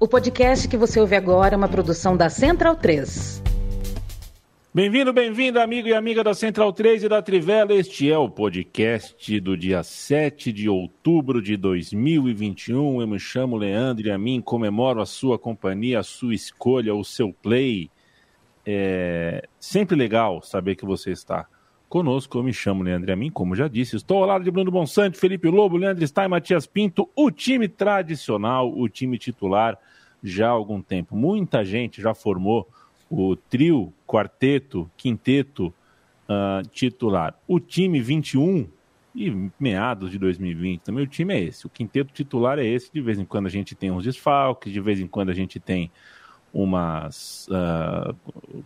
O podcast que você ouve agora é uma produção da Central 3. Bem-vindo, bem-vindo, amigo e amiga da Central 3 e da Trivela. Este é o podcast do dia 7 de outubro de 2021. Eu me chamo Leandro e a mim comemoro a sua companhia, a sua escolha, o seu play. É sempre legal saber que você está conosco. Eu me chamo Leandro a mim, como já disse, estou ao lado de Bruno Bonsante, Felipe Lobo, Leandro Stein, Matias Pinto, o time tradicional, o time titular já há algum tempo. Muita gente já formou o trio, quarteto, quinteto uh, titular. O time 21 e meados de 2020 também o time é esse. O quinteto titular é esse. De vez em quando a gente tem uns desfalques, de vez em quando a gente tem umas uh,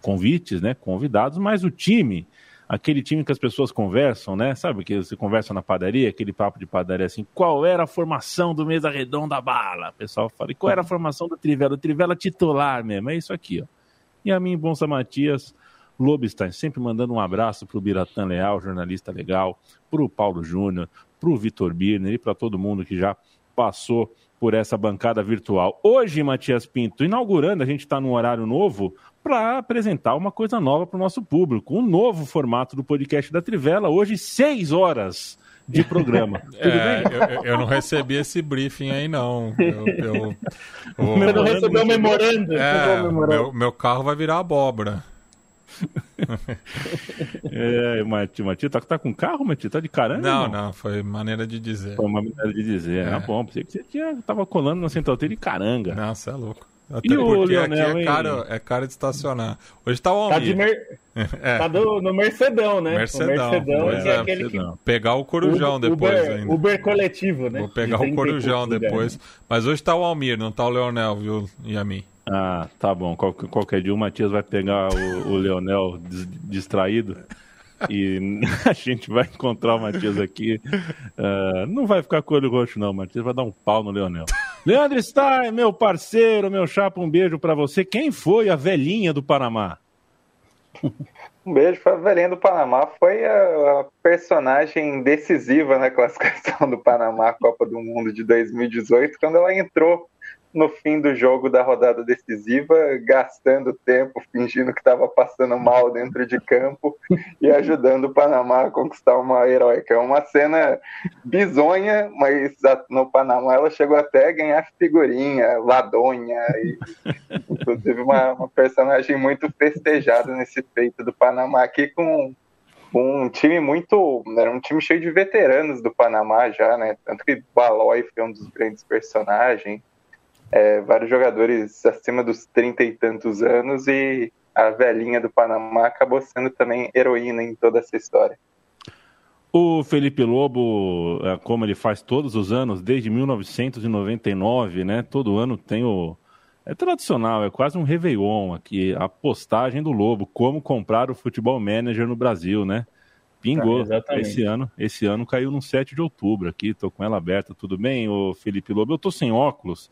convites, né, convidados, mas o time, aquele time que as pessoas conversam, né, sabe que você conversa na padaria, aquele papo de padaria assim, qual era a formação do mesa redonda bala? O pessoal fala, e qual era a formação do Trivela? O Trivela titular mesmo, é isso aqui, ó. E a mim, Bonsa Matias, Lobstein, sempre mandando um abraço para o Biratã Leal, jornalista legal, para o Paulo Júnior, para o Vitor Birner e para todo mundo que já passou por essa bancada virtual. Hoje, Matias Pinto, inaugurando, a gente está num horário novo para apresentar uma coisa nova para o nosso público, um novo formato do podcast da Trivela, hoje, seis horas de programa. Tudo é, bem? Eu, eu, não recebi esse briefing aí, não. Eu, eu, Você não recebeu o memorando? É, meu, meu carro vai virar abóbora. É, Mati, Mati, tá, tá com carro, Mati? Tá de caranga? Não, não, não, foi maneira de dizer. Foi uma maneira de dizer. É. Ah, bom, pensei que você tinha, tava colando na Central T de caranga. Não, você é louco. Até e o Leonel, é caro, é caro de estacionar. Hoje tá o Almir. Tá, de mer... é. tá do, no Mercedão, né? Mercedão. O Mercedão é, é aquele que... Pegar o Corujão Uber, depois ainda. Uber coletivo, né? Vou pegar o Corujão depois. Mas hoje tá o Almir, não tá o Leonel, viu, e a mim. Ah, tá bom. Qual, qualquer dia o Matias vai pegar o, o Leonel distraído e a gente vai encontrar o Matias aqui. Uh, não vai ficar com o olho roxo, não. O Matias vai dar um pau no Leonel. Leandro Stein, meu parceiro, meu chapa, um beijo para você. Quem foi a velhinha do Panamá? Um beijo para a velhinha do Panamá. Foi a, a, personagem decisiva na classificação do Panamá Copa do Mundo de 2018, quando ela entrou no fim do jogo da rodada decisiva, gastando tempo, fingindo que estava passando mal dentro de campo e ajudando o Panamá a conquistar uma heróica. É uma cena bizonha, mas no Panamá ela chegou até a ganhar figurinha, ladonha, e inclusive uma, uma personagem muito festejada nesse feito do Panamá aqui com um time muito. Era um time cheio de veteranos do Panamá já, né? Tanto que Balói foi um dos grandes personagens é, vários jogadores acima dos trinta e tantos anos e a velhinha do Panamá acabou sendo também heroína em toda essa história. O Felipe Lobo, é, como ele faz todos os anos, desde 1999, né? Todo ano tem o. É tradicional, é quase um Réveillon aqui, a postagem do Lobo, como comprar o futebol manager no Brasil, né? Pingou. Ah, esse ano, esse ano caiu no 7 de outubro aqui, tô com ela aberta, tudo bem, o Felipe Lobo? Eu tô sem óculos,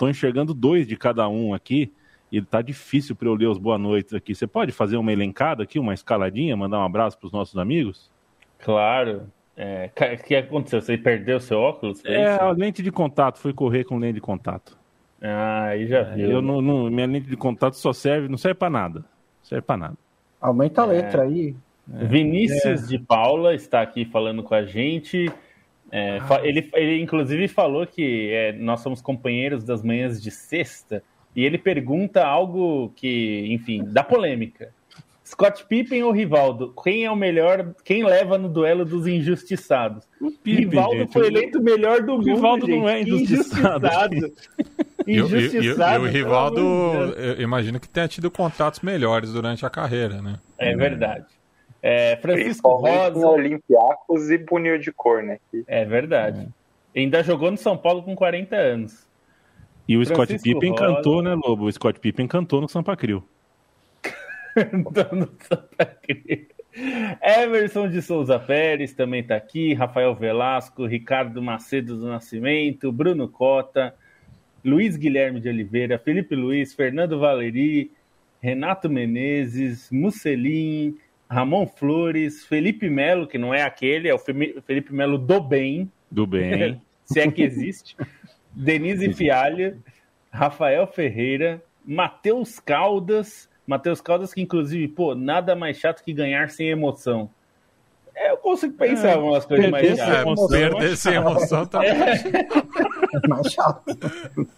Estou enxergando dois de cada um aqui e tá difícil para eu ler os boa noites aqui. Você pode fazer uma elencada aqui, uma escaladinha, mandar um abraço para os nossos amigos? Claro. É, o que aconteceu? Você perdeu seu óculos? É, a lente de contato. Fui correr com lente de contato. Ah, aí já é, viu. Eu não, não, minha lente de contato só serve, não serve para nada. Não serve para nada. Aumenta a letra é. aí. É. Vinícius de Paula está aqui falando com a gente. É, ah. ele, ele, inclusive, falou que é, nós somos companheiros das manhãs de sexta e ele pergunta algo que, enfim, dá polêmica. Scott Pippen ou Rivaldo? Quem é o melhor? Quem leva no duelo dos injustiçados? O Pippen, Rivaldo gente, foi eleito o melhor do o mundo. Rivaldo gente. não é injustiçado. injustiçado. E, o Rivaldo, eu imagino que tenha tido contatos melhores durante a carreira, né? É verdade. É, Francisco Rosa. Olympiacos e punir de cor, né? É verdade. É. Ainda jogou no São Paulo com 40 anos. E o Francisco Scott Pippen Rosa... cantou, né, Lobo? O Scott Pippen cantou no Sampa Crio. cantou no Sampa Crio. Emerson de Souza Pérez também está aqui, Rafael Velasco, Ricardo Macedo do Nascimento, Bruno Cota, Luiz Guilherme de Oliveira, Felipe Luiz, Fernando Valeri, Renato Menezes, Musselin, Ramon Flores, Felipe Melo, que não é aquele, é o Felipe Melo do bem. Do bem. se é que existe. Denise Fialha, Rafael Ferreira, Matheus Caldas. Matheus Caldas, que inclusive, pô, nada mais chato que ganhar sem emoção. É, eu consigo pensar é, algumas coisas mais chatas. Perder sem emoção também. Tá é. mais chato.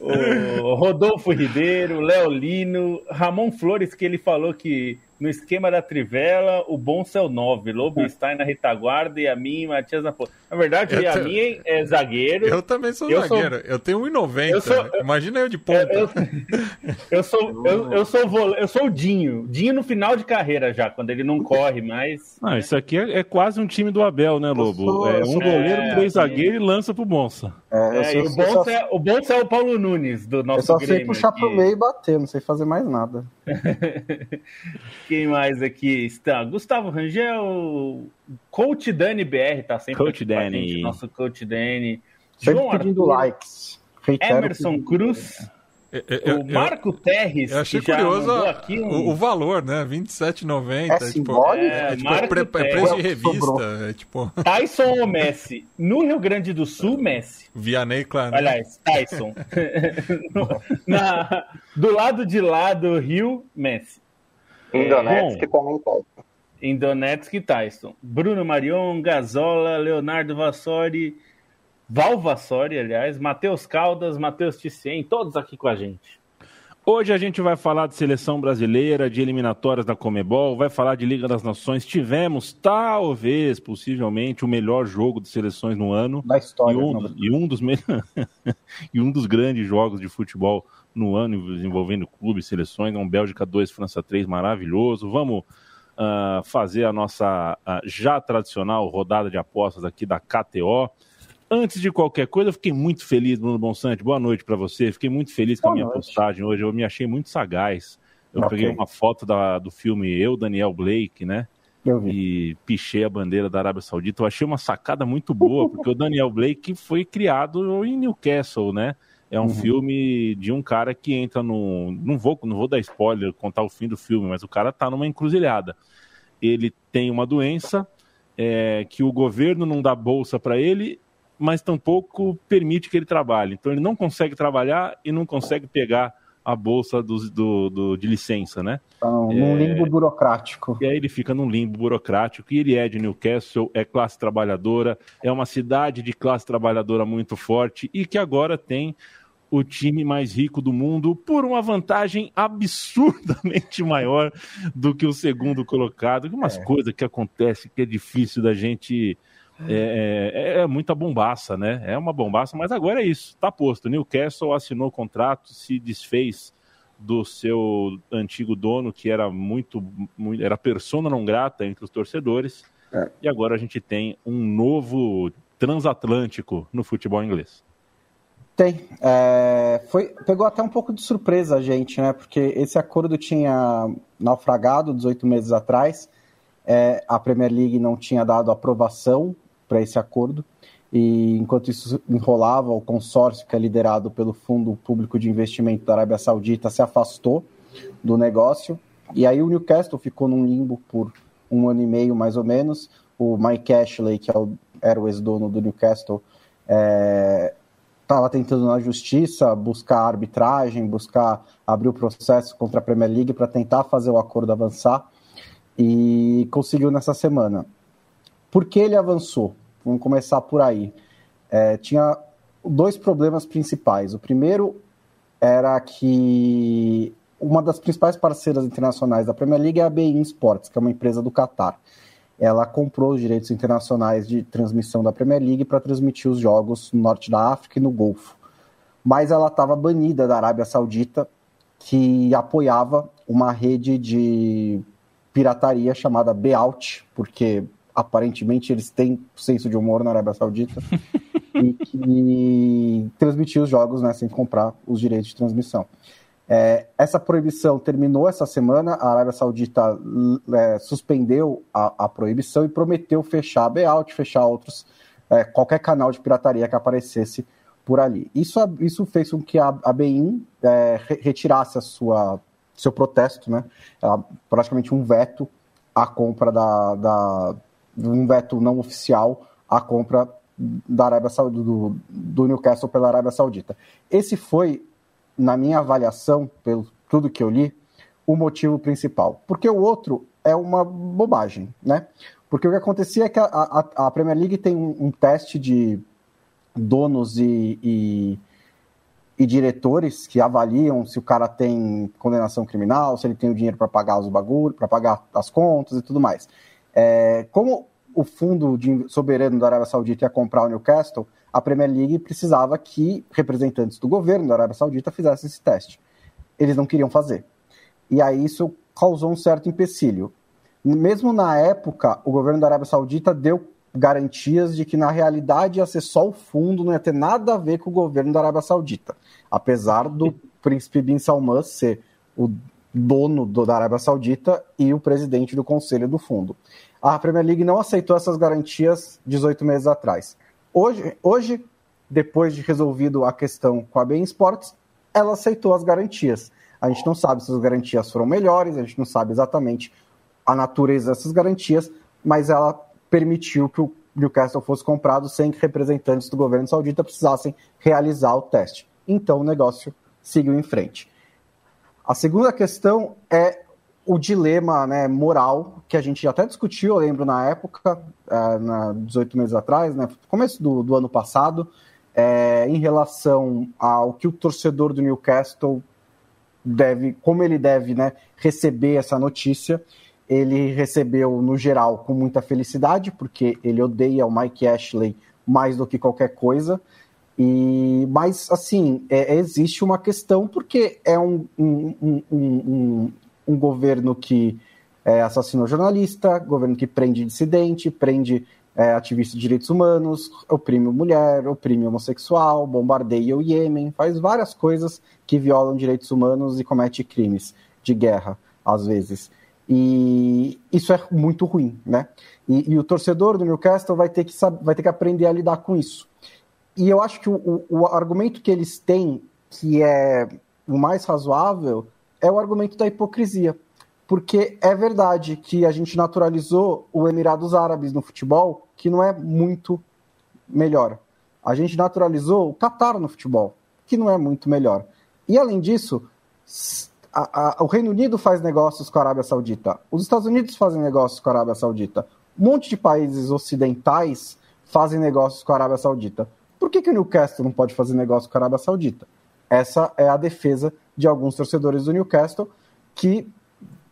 O Rodolfo Ribeiro, Léo Lino, Ramon Flores, que ele falou que no esquema da Trivela, o Bonsa é o 9, Lobenstein na retaguarda e a mim, Matias na ponta. Na verdade, eu a te... mim é zagueiro. Eu também sou eu zagueiro. Sou... Eu tenho 1,90. Sou... Imagina eu de ponta. Eu, eu sou, eu, eu, sou vo... eu sou o Dinho. Dinho no final de carreira já, quando ele não corre mais. Não, isso aqui é, é quase um time do Abel, né, Lobo? Sou... é um goleiro, é, três zagueiros e lança pro Bonsa. É, é, o, Bonsa é, o Bonsa é o Paulo Nunes do nosso Eu só sei puxar aqui. pro meio e bater, não sei fazer mais nada. Quem mais aqui está? Gustavo Rangel, Coach Dani BR, tá sempre Coach Dani. Gente, nosso Coach Dani. Sempre João pedindo Arthur, likes. Emerson Cruz. Eu, o Marco eu, Terres. Eu achei curioso aqui um... o, o, valor, né? R$27,90. É, tipo, é, tipo, é, é preço de revista. É, tipo... Tyson ou Messi? No Rio Grande do Sul, Messi. Vianney, claro. Né? Aliás, Tyson. Na, do lado de lá do Rio, Messi. Indonetsk também Tyson. Indonetsk Tyson. Bruno Marion, Gazola, Leonardo Vassori. Val Vassori, aliás, Matheus Caldas, Matheus Ticien, todos aqui com a gente. Hoje a gente vai falar de seleção brasileira, de eliminatórias da Comebol, vai falar de Liga das Nações. Tivemos, talvez, possivelmente, o melhor jogo de seleções no ano. Da história. E um, dos, e um dos, me... e um dos grandes jogos de futebol no ano, envolvendo clubes, seleções. Um Bélgica 2, França 3, maravilhoso. Vamos uh, fazer a nossa uh, já tradicional rodada de apostas aqui da KTO. Antes de qualquer coisa, eu fiquei muito feliz, Bruno Bonsante. Boa noite para você. Fiquei muito feliz com Boa a minha noite. postagem hoje. Eu me achei muito sagaz. Eu okay. peguei uma foto da, do filme Eu, Daniel Blake, né? E pichei a bandeira da Arábia Saudita. Eu achei uma sacada muito boa, porque o Daniel Blake foi criado em Newcastle, né? É um uhum. filme de um cara que entra no. Não vou, não vou dar spoiler, contar o fim do filme, mas o cara tá numa encruzilhada. Ele tem uma doença é, que o governo não dá bolsa para ele mas tampouco permite que ele trabalhe. Então ele não consegue trabalhar e não consegue pegar a bolsa do, do, do de licença, né? Então, num é... limbo burocrático. E aí ele fica num limbo burocrático, e ele é de Newcastle, é classe trabalhadora, é uma cidade de classe trabalhadora muito forte, e que agora tem o time mais rico do mundo por uma vantagem absurdamente maior do que o segundo colocado. Umas é. coisas que acontecem que é difícil da gente é, é, é, muita bombaça, né? É uma bombaça, mas agora é isso, tá posto. Newcastle assinou o contrato, se desfez do seu antigo dono, que era muito, muito era persona não grata entre os torcedores, é. e agora a gente tem um novo transatlântico no futebol inglês. Tem. É, foi, pegou até um pouco de surpresa a gente, né? Porque esse acordo tinha naufragado 18 meses atrás. É, a Premier League não tinha dado aprovação para esse acordo. E enquanto isso enrolava, o consórcio que é liderado pelo Fundo Público de Investimento da Arábia Saudita se afastou do negócio. E aí o Newcastle ficou num limbo por um ano e meio, mais ou menos. O Mike Ashley, que é era o ex-dono do Newcastle, estava é, tentando na justiça buscar arbitragem, buscar abrir o processo contra a Premier League para tentar fazer o acordo avançar e conseguiu nessa semana. Por que ele avançou? Vamos começar por aí. É, tinha dois problemas principais. O primeiro era que uma das principais parceiras internacionais da Premier League é a BIN Sports, que é uma empresa do Catar. Ela comprou os direitos internacionais de transmissão da Premier League para transmitir os jogos no norte da África e no Golfo. Mas ela estava banida da Arábia Saudita, que apoiava uma rede de pirataria chamada Beout, porque aparentemente eles têm senso de humor na Arábia Saudita, e que os jogos né, sem comprar os direitos de transmissão. É, essa proibição terminou essa semana, a Arábia Saudita é, suspendeu a, a, proibição e prometeu fechar a Beout, fechar outros, é, qualquer canal de pirataria que aparecesse por ali. Isso, isso fez com que a, a BEIN é, retirasse a sua, seu protesto, né, praticamente um veto à compra da, da um veto não oficial à compra da Arábia Saudita, do, do Newcastle pela Arábia Saudita. Esse foi na minha avaliação, pelo tudo que eu li, o motivo principal. Porque o outro é uma bobagem, né? Porque o que acontecia é que a, a, a Premier League tem um, um teste de donos e, e, e, diretores que avaliam se o cara tem condenação criminal, se ele tem o dinheiro para pagar os bagulhos, para pagar as contas e tudo mais. É, como o fundo de soberano da Arábia Saudita ia comprar o Newcastle, a Premier League precisava que representantes do governo da Arábia Saudita fizessem esse teste. Eles não queriam fazer. E aí isso causou um certo empecilho. Mesmo na época, o governo da Arábia Saudita deu garantias de que na realidade ia ser só o fundo, não ia ter nada a ver com o governo da Arábia Saudita. Apesar do príncipe Bin Salman ser o dono do, da Arábia Saudita e o presidente do conselho do fundo. A Premier League não aceitou essas garantias 18 meses atrás. Hoje, hoje depois de resolvido a questão com a Bein Sports, ela aceitou as garantias. A gente não sabe se as garantias foram melhores, a gente não sabe exatamente a natureza dessas garantias, mas ela permitiu que o Newcastle fosse comprado sem que representantes do governo saudita precisassem realizar o teste. Então o negócio seguiu em frente. A segunda questão é o dilema né, moral que a gente até discutiu, eu lembro na época, é, na 18 meses atrás, né, começo do, do ano passado, é, em relação ao que o torcedor do Newcastle deve, como ele deve né, receber essa notícia ele recebeu, no geral, com muita felicidade, porque ele odeia o Mike Ashley mais do que qualquer coisa. E, mas, assim, é, existe uma questão, porque é um, um, um, um, um governo que é, assassinou jornalista, governo que prende dissidente, prende é, ativista de direitos humanos, oprime mulher, oprime homossexual, bombardeia o Iêmen, faz várias coisas que violam direitos humanos e comete crimes de guerra, às vezes. E isso é muito ruim, né? E, e, o torcedor do Newcastle vai ter, que vai ter que aprender a lidar com isso. E eu acho que o, o, argumento que eles têm, que é o mais razoável, é o argumento da hipocrisia. Porque é verdade que a gente naturalizou o Emirados Árabes no futebol, que não é muito melhor. A gente naturalizou o Qatar no futebol, que não é muito melhor. E além disso, a, a, o Reino Unido faz negócios com a Arábia Saudita, os Estados Unidos fazem negócios com a Arábia Saudita, um monte de países ocidentais fazem negócios com a Arábia Saudita. Por que, que o Newcastle não pode fazer negócio com a Arábia Saudita? Essa é a defesa de alguns torcedores do Newcastle, que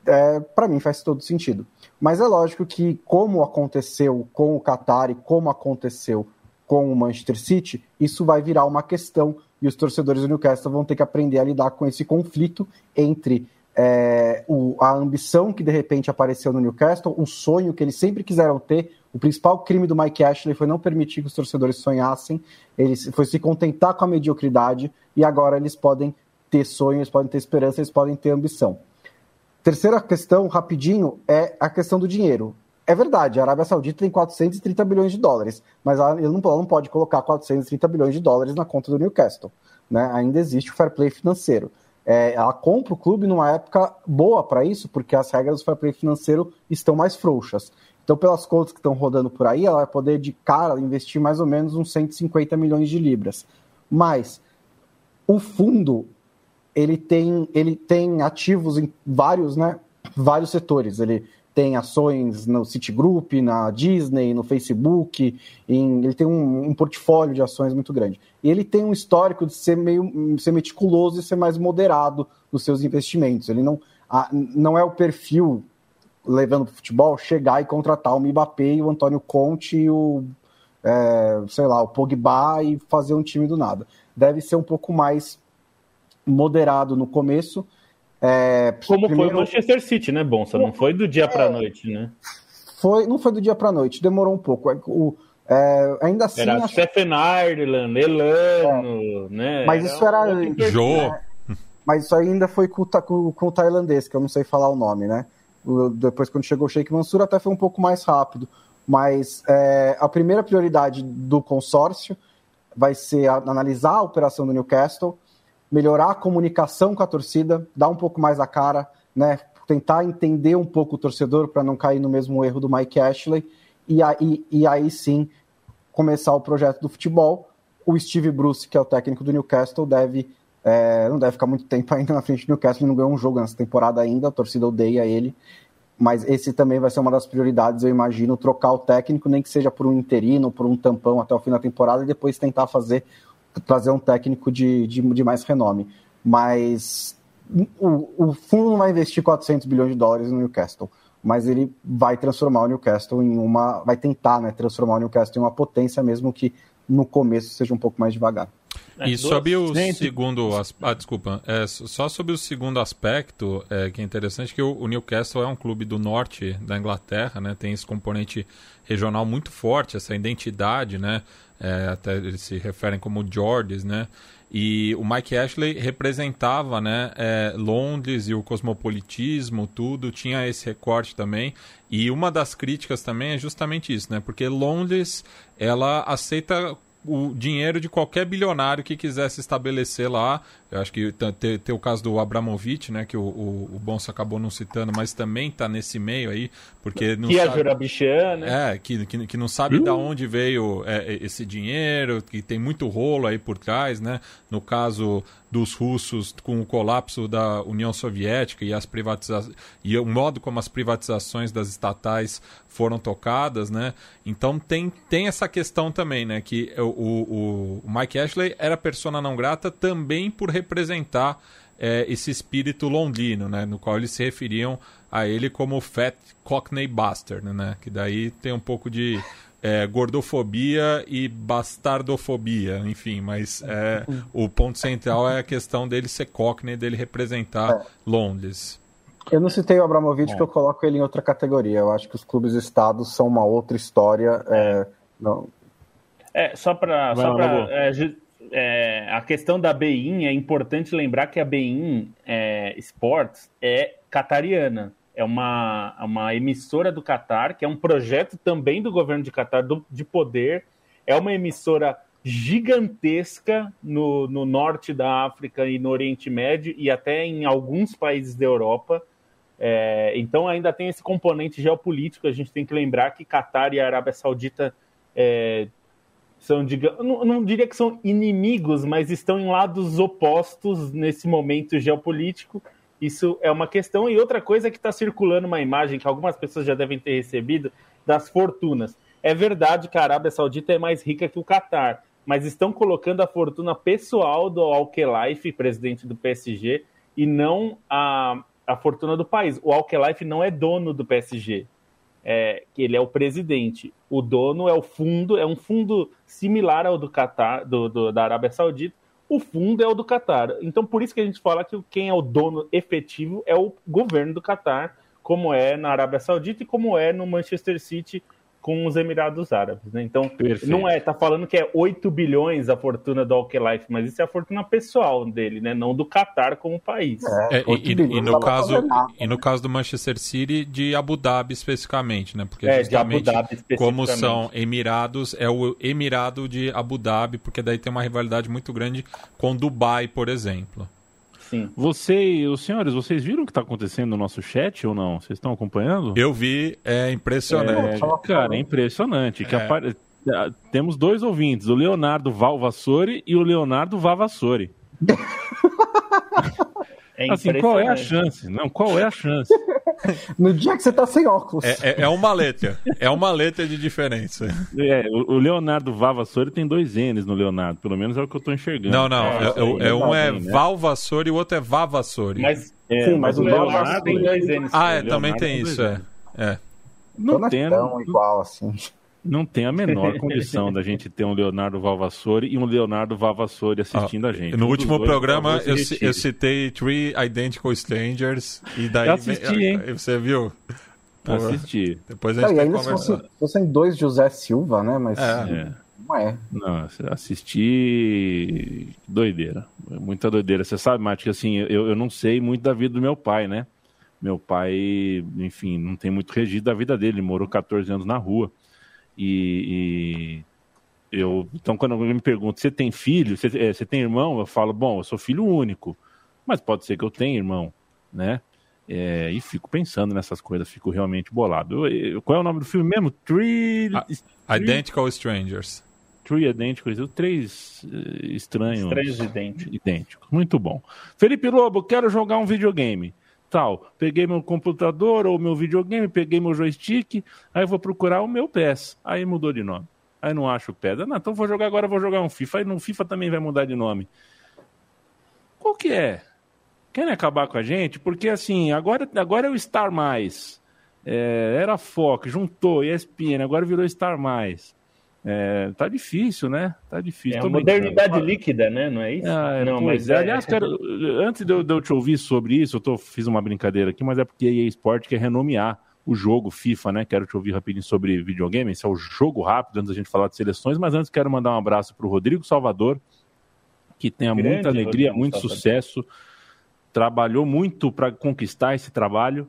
é, para mim faz todo sentido. Mas é lógico que, como aconteceu com o Qatar e como aconteceu com o Manchester City, isso vai virar uma questão e os torcedores do Newcastle vão ter que aprender a lidar com esse conflito entre é, o, a ambição que de repente apareceu no Newcastle, o sonho que eles sempre quiseram ter. O principal crime do Mike Ashley foi não permitir que os torcedores sonhassem, eles foi se contentar com a mediocridade e agora eles podem ter sonhos, podem ter esperança, eles podem ter ambição. Terceira questão, rapidinho, é a questão do dinheiro. É verdade, a Arábia Saudita tem 430 bilhões de dólares, mas ela não, ela não pode colocar 430 bilhões de dólares na conta do Newcastle. Né? Ainda existe o fair play financeiro. É, ela compra o clube numa época boa para isso, porque as regras do fair play financeiro estão mais frouxas. Então, pelas contas que estão rodando por aí, ela vai poder de cara investir mais ou menos uns 150 milhões de libras. Mas o fundo ele tem, ele tem ativos em vários, né, vários setores. Ele tem ações no Citigroup, na Disney, no Facebook, em, ele tem um, um, portfólio de ações muito grande. E ele tem um histórico de ser meio ser meticuloso e ser mais moderado nos seus investimentos. Ele não, a, não é o perfil levando para o futebol chegar e contratar o Mbappé e o Antônio Conte e o é, sei lá, o Pogba e fazer um time do nada. Deve ser um pouco mais moderado no começo é, Como primeiro... foi o Manchester City, né, Bonsa? Não foi do dia é, para a noite, né? Foi, não foi do dia para a noite, demorou um pouco. É, o, é, ainda assim. Era acho... Stephen Ireland, Elano, é. né? Mas isso era. era Jô. Né? Mas isso ainda foi com, com, com, o tailandês, que eu não sei falar o nome, né? Depois, quando chegou o Sheikh Mansur, até foi um pouco mais rápido. Mas é, a primeira prioridade do consórcio vai ser analisar a operação do Newcastle melhorar a comunicação com a torcida, dar um pouco mais a cara, né? Tentar entender um pouco o torcedor para não cair no mesmo erro do Mike Ashley e aí, e aí sim começar o projeto do futebol. O Steve Bruce, que é o técnico do Newcastle, deve É, não deve ficar muito tempo ainda na frente do Newcastle, não ganhou um jogo nessa temporada ainda, a torcida odeia ele. Mas esse também vai ser uma das prioridades, eu imagino, trocar o técnico, nem que seja por um interino, por um tampão até o fim da temporada, e depois tentar fazer trazer um técnico de, de, de mais renome. Mas o, o, fundo não vai investir 400 bilhões de dólares no Newcastle, mas ele vai transformar o Newcastle em uma. vai tentar né, transformar o Newcastle em uma potência, mesmo que no começo seja um pouco mais devagar. É, e sobre o segundo. Ah, desculpa. É, só sobre o segundo aspecto, é, que é interessante, que o, o, Newcastle é um clube do norte da Inglaterra, né? Tem esse componente regional muito forte, essa identidade, né? É, até eles se referem como Georges, né? E o Mike Ashley representava né, é, Londres e o cosmopolitismo, tudo, tinha esse recorte também. E uma das críticas também é justamente isso, né? Porque Londres, ela aceita o dinheiro de qualquer bilionário que quiser se estabelecer lá. Eu acho que tem, tem o caso do Abramovich, né, que o, o, o Bonsa acabou não citando, mas também está nesse meio aí, porque não que sabe... é Jurabichian, né? É, que, que, que não sabe uh. de onde veio é, esse dinheiro, que tem muito rolo aí por trás, né? No caso dos russos com o colapso da União Soviética e as privatizações e o modo como as privatizações das estatais foram tocadas, né? Então tem, tem essa questão também, né? Que o, o, o Mike Ashley era persona não grata também por representar é, esse espírito londrino, né? No qual eles se referiam a ele como Fat Cockney Bastard, né? Que daí tem um pouco de é, gordofobia e bastardofobia, enfim, mas é, o ponto central é a questão dele ser Cockney, dele representar é. Londres. Eu não citei o Abramovich porque eu coloco ele em outra categoria. Eu acho que os clubes estados são uma outra história. É, não. é só para é, é, a questão da Bein é importante lembrar que a Bein é, Sports é catariana é uma, uma emissora do Catar, que é um projeto também do governo de Catar de poder. É uma emissora gigantesca no, no norte da África e no Oriente Médio e até em alguns países da Europa. É, então ainda tem esse componente geopolítico. A gente tem que lembrar que Catar e a Arábia Saudita é, são, digamos, não, não diria que são inimigos, mas estão em lados opostos nesse momento geopolítico isso é uma questão. E outra coisa é que está circulando uma imagem que algumas pessoas já devem ter recebido das fortunas. É verdade que a Arábia Saudita é mais rica que o Catar, mas estão colocando a fortuna pessoal do Al-Khelaifi, presidente do PSG, e não a, a fortuna do país. O Al-Khelaifi não é dono do PSG, é, que ele é o presidente. O dono é o fundo, é um fundo similar ao do Qatar, do, do, da Arábia Saudita, o fundo é o do Qatar. Então, por isso que a gente fala que quem é o dono efetivo é o governo do Qatar, como é na Arábia Saudita e como é no Manchester City com os Emirados Árabes, né? Então, Perfeito. não é, tá falando que é 8 bilhões a fortuna do Alkelife, mas isso é a fortuna pessoal dele, né? Não do Qatar como país. É, é, e, e, no caso, e no caso do Manchester City, de Abu Dhabi especificamente, né? Porque é, justamente como são Emirados, é o Emirado de Abu Dhabi, porque daí tem uma rivalidade muito grande com Dubai, por exemplo. Sim. Você, os senhores, vocês viram o que está acontecendo no nosso chat ou não? Vocês estão acompanhando? Eu vi, é impressionante. É, cara, é impressionante. Que é. apare... Temos dois ouvintes, o Leonardo Valvassori e o Leonardo Vavassori. É assim, qual é a chance? Não, qual é a chance? no dia que você tá sem óculos. É, é, é, uma letra. É uma letra de diferença. É, o, Leonardo Vavassori tem dois N's no Leonardo, pelo menos é o que eu tô enxergando. Não, não. É, é, é um é né? Valvassori e o outro é Vavassori. Mas, sim, mas, mas o Leonardo tem dois N's. Ah, é, também tem isso, é. é. Não, não tem. tão igual assim. Não tem a menor condição da gente ter um Leonardo Valvassori e um Leonardo Valvassori assistindo ah, a gente. No um último programa eu, eu, citei Three Identical Strangers e daí eu assisti, hein? você viu? Pô, assisti. Depois a gente é, ainda se fosse, fossem dois José Silva, né? Mas é. é. não é. Não, assisti doideira. Muita doideira. Você sabe, Mati, que assim, eu, eu não sei muito da vida do meu pai, né? Meu pai, enfim, não tem muito registro da vida dele. Ele morou 14 anos na rua. E, e eu, então, quando alguém me pergunta, você tem filho, você, é, você tem irmão? Eu falo, bom, eu sou filho único, mas pode ser que eu tenha irmão, né? É, e fico pensando nessas coisas, fico realmente bolado. Eu, eu, qual é o nome do filme mesmo? Three... Identical Strangers. True idênticos, três uh, estranhos. Três idênticos. idênticos. Muito bom. Felipe Lobo, quero jogar um videogame. Tal. Peguei meu computador ou meu videogame, peguei meu joystick, aí vou procurar o meu PES. Aí mudou de nome. Aí não acho o PES. Não, então vou jogar agora, vou jogar um FIFA. Aí no FIFA também vai mudar de nome. Qual que é? Querem acabar com a gente? Porque assim, agora, agora é o Star Mais. É, era Fox, juntou ESPN, agora virou Star Mais. É, tá difícil, né? Tá difícil. É modernidade líquida, né? Não é isso? Ah, não, mas é... aliás, quero, antes de eu, de eu, te ouvir sobre isso, eu tô, fiz uma brincadeira aqui, mas é porque a EA Sport quer renomear o jogo FIFA, né? Quero te ouvir rapidinho sobre videogame. Esse é o jogo rápido, antes da gente falar de seleções, mas antes quero mandar um abraço para o Rodrigo Salvador, que tenha Grande muita alegria, Rodrigo muito Salvador. sucesso, trabalhou muito para conquistar esse trabalho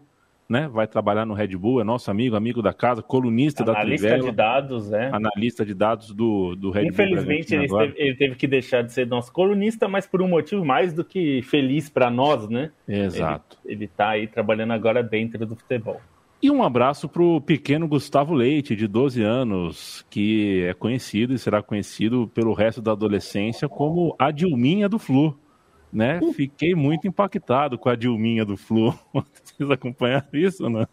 né? Vai trabalhar no Red Bull, é nosso amigo, amigo da casa, colunista analista da Trivela. Analista de dados, é. Analista de dados do, do Red Infelizmente, Bull. Infelizmente, ele, ele, teve que deixar de ser nosso colunista, mas por um motivo mais do que feliz para nós, né? Exato. Ele, está aí trabalhando agora dentro do futebol. E um abraço para o pequeno Gustavo Leite, de 12 anos, que é conhecido e será conhecido pelo resto da adolescência como a Dilminha do Flu né? Fiquei muito impactado com a Dilminha do Flu. Vocês acompanharam isso, né?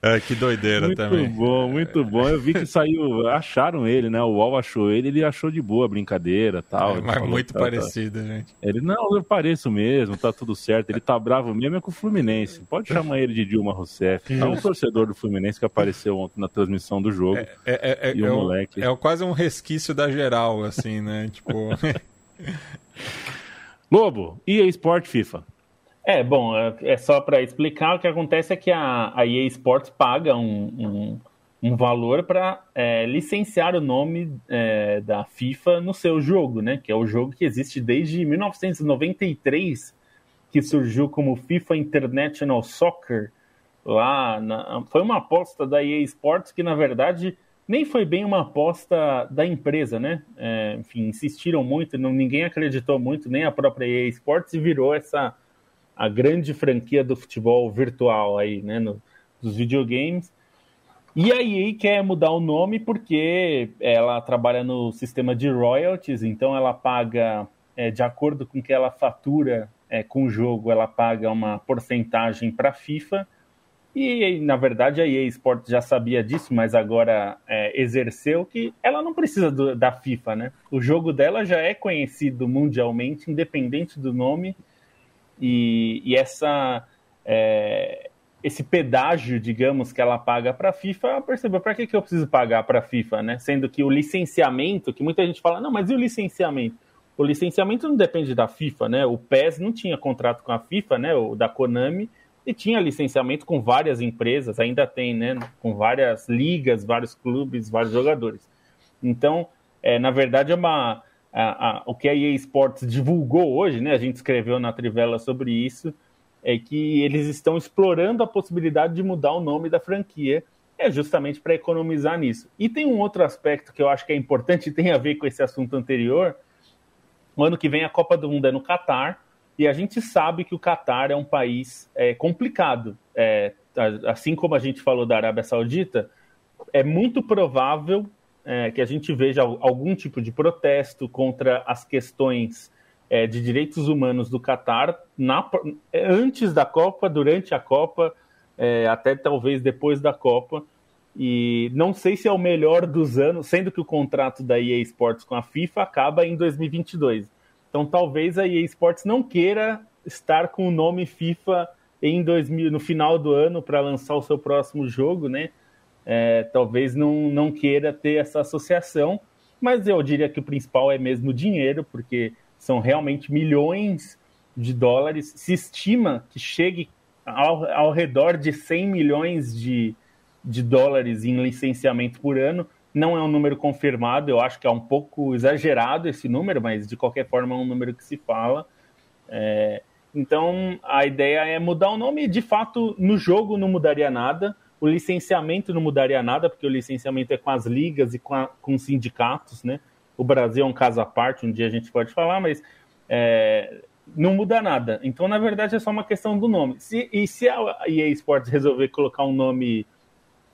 É, que doideira muito também. Muito bom, muito bom. Eu vi que saiu, acharam ele, né? O UOL achou ele, ele achou de boa a brincadeira tal. É, mas muito tá, parecido, tá. gente. Ele, não, eu pareço mesmo, tá tudo certo. Ele tá bravo mesmo é com o Fluminense. Pode chamar ele de Dilma Rousseff. É um torcedor do Fluminense que apareceu ontem na transmissão do jogo. É, é, é, e o é moleque. É quase um resquício da geral, assim, né? tipo. Lobo, EA Sport FIFA. É, bom, é, é só para explicar, o que acontece é que a, a EA Sports paga um, um, um valor para é, licenciar o nome é, da FIFA no seu jogo, né? Que é o jogo que existe desde 1993, que surgiu como FIFA International Soccer. Lá na, foi uma aposta da EA Sports que, na verdade, nem foi bem uma aposta da empresa, né? É, enfim, insistiram muito, não, ninguém acreditou muito, nem a própria EA Sports, e virou essa a grande franquia do futebol virtual aí, né? No, dos videogames. E a EA quer mudar o nome porque ela trabalha no sistema de royalties, então ela paga, é, de acordo com que ela fatura é, com o jogo, ela paga uma porcentagem para a FIFA e, na verdade, a EA Sports já sabia disso, mas agora é, exerceu que ela não precisa do, da FIFA, né? O jogo dela já é conhecido mundialmente, independente do nome. E, e essa, é, esse pedágio, digamos, que ela paga para a FIFA, ela percebeu para que, que eu preciso pagar para a FIFA, né? Sendo que o licenciamento, que muita gente fala, não, mas e o licenciamento? O licenciamento não depende da FIFA, né? O PES não tinha contrato com a FIFA, né? O da Konami e tinha licenciamento com várias empresas, ainda tem, né? Com várias ligas, vários clubes, vários jogadores. Então, é, na verdade, é uma, a, a, o que a EA Sports divulgou hoje, né? A gente escreveu na Trivela sobre isso, é que eles estão explorando a possibilidade de mudar o nome da franquia, é justamente para economizar nisso. E tem um outro aspecto que eu acho que é importante e tem a ver com esse assunto anterior. O ano que vem a Copa do Mundo é no Catar e a gente sabe que o Catar é um país é, complicado. É, assim como a gente falou da Arábia Saudita, é muito provável é, que a gente veja algum tipo de protesto contra as questões é, de direitos humanos do Catar na, antes da Copa, durante a Copa, é, até talvez depois da Copa. E não sei se é o melhor dos anos, sendo que o contrato da EA Sports com a FIFA acaba em 2022. Então talvez a EA Sports não queira estar com o nome FIFA em 2000, no final do ano para lançar o seu próximo jogo, né? É, talvez não, não queira ter essa associação, mas eu diria que o principal é mesmo dinheiro, porque são realmente milhões de dólares. Se estima que chegue ao, ao redor de 100 milhões de, de dólares em licenciamento por ano não é um número confirmado, eu acho que é um pouco exagerado esse número, mas de qualquer forma é um número que se fala. É, então a ideia é mudar o nome, de fato, no jogo não mudaria nada, o licenciamento não mudaria nada, porque o licenciamento é com as ligas e com, a, com os sindicatos, né? O Brasil é um caso à parte, um dia a gente pode falar, mas é, não muda nada. Então, na verdade, é só uma questão do nome. Se, e se a EA Sports resolver colocar um nome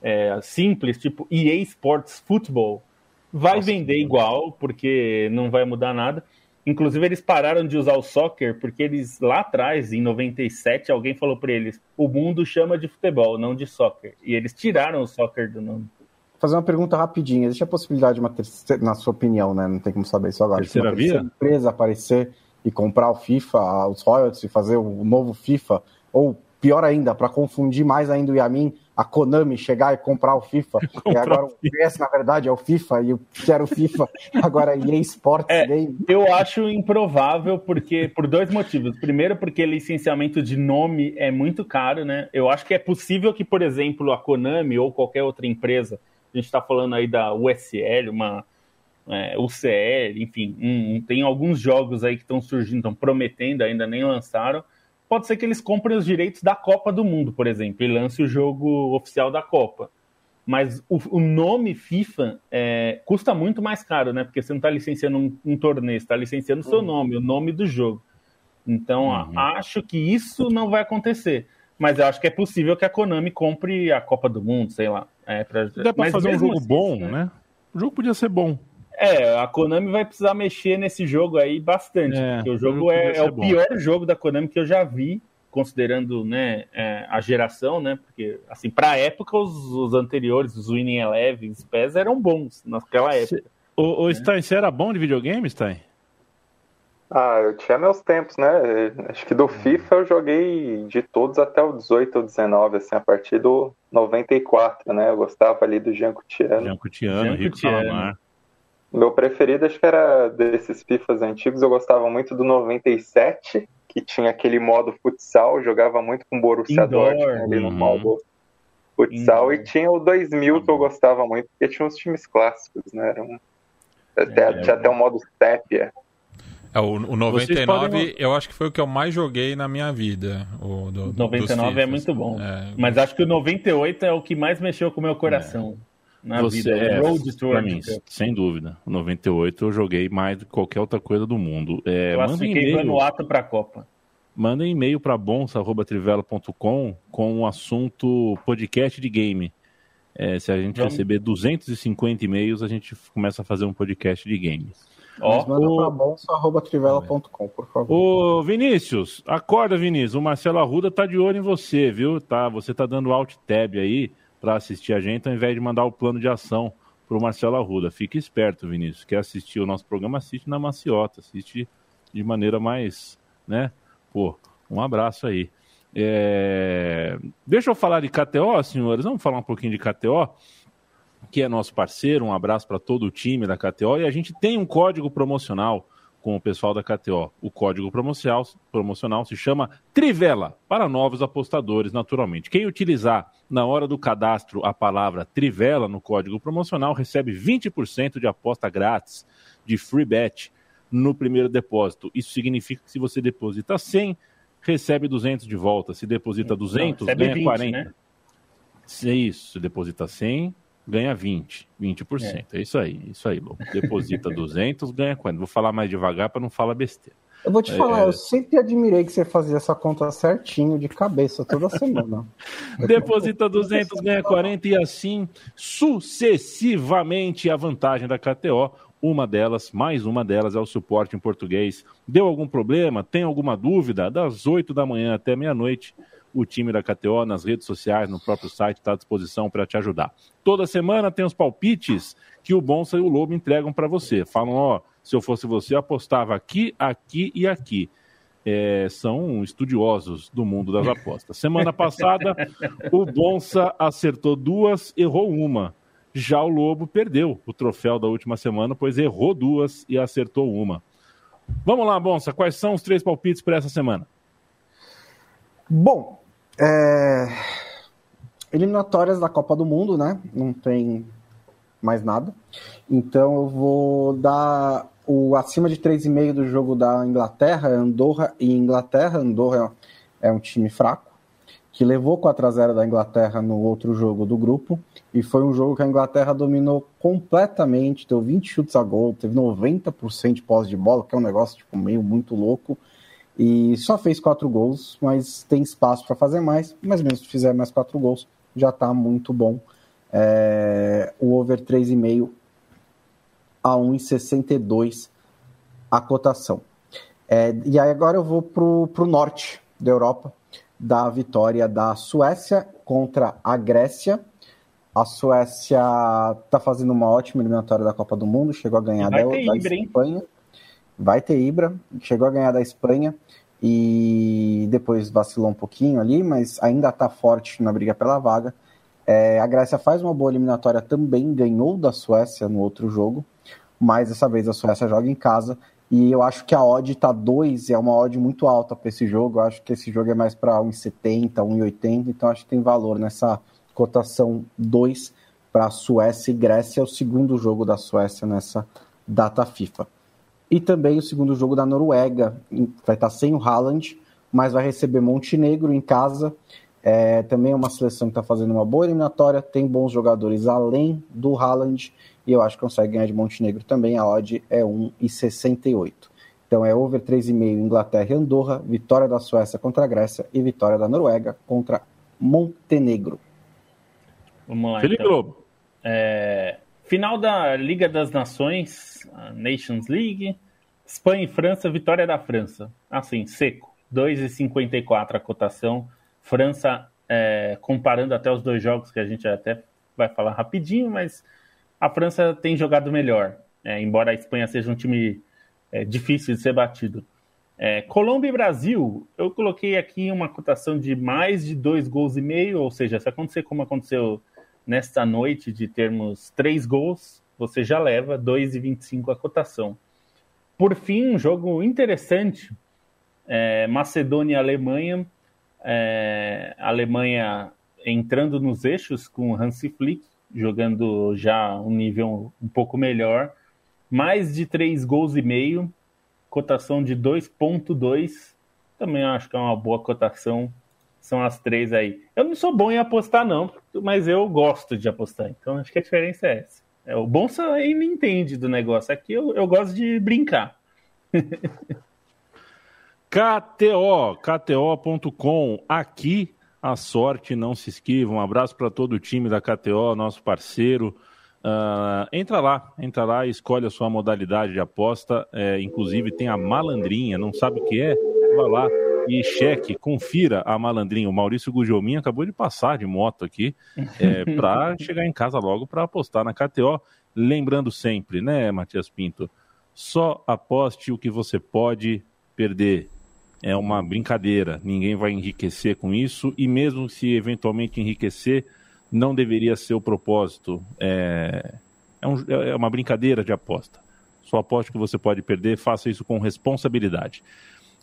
é, simples, tipo EA Sports Football, Vai Nossa, vender igual, porque não vai mudar nada. Inclusive, eles pararam de usar o soccer porque eles, lá atrás, em 97, alguém falou para eles: o mundo chama de futebol, não de soccer. E eles tiraram o soccer do nome. Vou fazer uma pergunta rapidinha. Existe a possibilidade de uma terceira, na sua opinião, né? Não tem como saber isso agora. Terceira uma terceira via? empresa aparecer e comprar o FIFA, os royalties e fazer o novo FIFA, ou pior ainda, para confundir mais ainda o Yamin, a Konami chegar e comprar o FIFA. e agora o PS, na verdade, é o FIFA, e eu quero o FIFA, agora é EA Sports é, Game. Eu acho improvável, porque por dois motivos. Primeiro, porque licenciamento de nome é muito caro, né? Eu acho que é possível que, por exemplo, a Konami ou qualquer outra empresa, a gente está falando aí da USL, uma é, UCL, enfim, um, tem alguns jogos aí que estão surgindo, estão prometendo, ainda nem lançaram pode ser que eles comprem os direitos da Copa do Mundo, por exemplo, e lance o jogo oficial da Copa. Mas o, o nome FIFA é, custa muito mais caro, né? Porque você não está licenciando um, um torneio, está licenciando o seu uhum. nome, o nome do jogo. Então, uhum. acho que isso não vai acontecer. Mas eu acho que é possível que a Konami compre a Copa do Mundo, sei lá. É, pra... Dá para fazer um jogo assim, bom, né? né? O jogo podia ser bom. É, a Konami vai precisar mexer nesse jogo aí bastante. É, porque o jogo é, é o bom. pior jogo da Konami que eu já vi, considerando né, é, a geração, né? Porque, assim, pra época, os, os anteriores, os Winning Eleven, os PES eram bons naquela época. O, o né? Stein, você era bom de videogame, Stein? Ah, eu tinha meus tempos, né? Acho que do FIFA eu joguei de todos até o 18 ou 19, assim, a partir do 94, né? Eu gostava ali do Jean Coutinho. Jean Coutinho, Rico Calamar. Meu preferido acho que era desses FIFAs antigos, eu gostava muito do 97, que tinha aquele modo futsal, jogava muito com Borussia Indoor. Dortmund ali no uhum. modo futsal, Indoor. e tinha o 2000 que eu gostava muito, porque tinha uns times clássicos, né? Era um... até, é, tinha até o modo Stepia. É, o, o 99 podem... eu acho que foi o que eu mais joguei na minha vida. O do, 99 é muito bom. É, mas acho que o 98 é o que mais mexeu com o meu coração. É na Você vida. É, Road to mim, sem dúvida. O 98 eu joguei mais do que qualquer outra coisa do mundo. É, Classifiquei no ato para a Copa. Manda e-mail para bonsa.trivela.com com o assunto podcast de game. É, se a gente Vamos. receber 250 e-mails, a gente começa a fazer um podcast de games. Ó, manda o... para bolsa.trivela.com, por favor. Ô, Vinícius, acorda, Vinícius. O Marcelo Arruda tá de olho em você, viu? Tá, você tá dando alt tab aí para assistir a gente, ao invés de mandar o plano de ação para o Marcelo Arruda. Fique esperto, Vinícius. Quer assistir o nosso programa? Assiste na maciota, assiste de maneira mais, né? Pô, um abraço aí. É... Deixa eu falar de KTO, senhores. Vamos falar um pouquinho de KTO, que é nosso parceiro. Um abraço para todo o time da KTO. E a gente tem um código promocional com o pessoal da KTO. O código promocional, promocional se chama Trivela, para novos apostadores, naturalmente. Quem utilizar na hora do cadastro a palavra Trivela no código promocional recebe 20% de aposta grátis de free bet no primeiro depósito. Isso significa que se você deposita 100, recebe 200 de volta. Se deposita 200, Não, ganha 20, 40. Né? É isso, se deposita 100, ganha 20, 20%. É, é isso aí, isso aí, louco. Deposita 200, ganha quanto? Vou falar mais devagar para não falar besteira. Eu vou te é, falar, eu sempre admirei que você fazia essa conta certinho, de cabeça, toda semana. Deposita 200, ganha 40 e assim sucessivamente a vantagem da KTO. Uma delas, mais uma delas, é o suporte em português. Deu algum problema? Tem alguma dúvida? Das 8 da manhã até meia-noite, o time da KTO nas redes sociais, no próprio site, está à disposição para te ajudar. Toda semana tem os palpites que o Bonsa e o Lobo entregam para você. Falam, ó, se eu fosse você, apostava aqui, aqui e aqui. É, são estudiosos do mundo das apostas. Semana passada, o Bonsa acertou duas, errou uma. Já o Lobo perdeu o troféu da última semana, pois errou duas e acertou uma. Vamos lá, Bonsa, quais são os três palpites para essa semana? Bom, é... Eliminatórias da Copa do Mundo, né? Não tem mais nada. Então eu vou dar o acima de 3,5 do jogo da Inglaterra, Andorra e Inglaterra. Andorra é um time fraco, que levou 4 a 0 da Inglaterra no outro jogo do grupo. E foi um jogo que a Inglaterra dominou completamente, deu 20 chutes a gol, teve 90% de posse de bola, que é um negócio tipo, meio muito louco e só fez quatro gols, mas tem espaço para fazer mais. Mas mesmo se fizer mais quatro gols, já está muito bom. É, o over 3,5 a 1,62 a cotação. É, e aí agora eu vou para o norte da Europa, da vitória da Suécia contra a Grécia. A Suécia está fazendo uma ótima eliminatória da Copa do Mundo, chegou a ganhar da, da Espanha. Hein? Vai ter Ibra, chegou a ganhar da Espanha e depois vacilou um pouquinho ali, mas ainda está forte na briga pela vaga. É, a Grécia faz uma boa eliminatória também, ganhou da Suécia no outro jogo, mas dessa vez a Suécia joga em casa e eu acho que a odd está 2, é uma odd muito alta para esse jogo. Eu acho que esse jogo é mais para 1,70, 1,80, então acho que tem valor nessa cotação 2 para Suécia e Grécia. É o segundo jogo da Suécia nessa data FIFA. E também o segundo jogo da Noruega, vai estar sem o Haaland, mas vai receber Montenegro em casa. É, também é uma seleção que está fazendo uma boa eliminatória, tem bons jogadores além do Haaland e eu acho que consegue ganhar de Montenegro também. A odd é 1,68. Então é over 3,5 Inglaterra e Andorra, vitória da Suécia contra a Grécia e vitória da Noruega contra Montenegro. Vamos lá, Felipe então. Globo. É, final da Liga das Nações, Nations League, Espanha e França, vitória da França. Assim, seco. 2,54 a cotação. França, é, comparando até os dois jogos que a gente até vai falar rapidinho, mas a França tem jogado melhor, é, embora a Espanha seja um time é, difícil de ser batido. É, Colômbia e Brasil, eu coloquei aqui uma cotação de mais de dois gols e meio, ou seja, se acontecer como aconteceu nesta noite, de termos três gols, você já leva 2,25 a cotação. Por fim, um jogo interessante, é, Macedônia e Alemanha, é, Alemanha entrando nos eixos com Hansi Flick, jogando já um nível um pouco melhor. Mais de 3 gols e meio, cotação de 2.2. Também acho que é uma boa cotação. São as três aí. Eu não sou bom em apostar, não, mas eu gosto de apostar. Então acho que a diferença é essa. É, o Bonsa ainda entende do negócio. Aqui eu, eu gosto de brincar. KTO, KTO.com. Aqui a sorte não se esquiva. Um abraço para todo o time da KTO, nosso parceiro. Uh, entra lá, entra lá e escolhe a sua modalidade de aposta. É, inclusive tem a malandrinha, não sabe o que é? Vá lá e cheque, confira a malandrinha. O Maurício Gujomin acabou de passar de moto aqui é, para chegar em casa logo para apostar na KTO. Lembrando sempre, né, Matias Pinto? Só aposte o que você pode perder é uma brincadeira, ninguém vai enriquecer com isso, e mesmo se eventualmente enriquecer, não deveria ser o propósito. É, é, um, é uma brincadeira de aposta. Só aposte que você pode perder, faça isso com responsabilidade.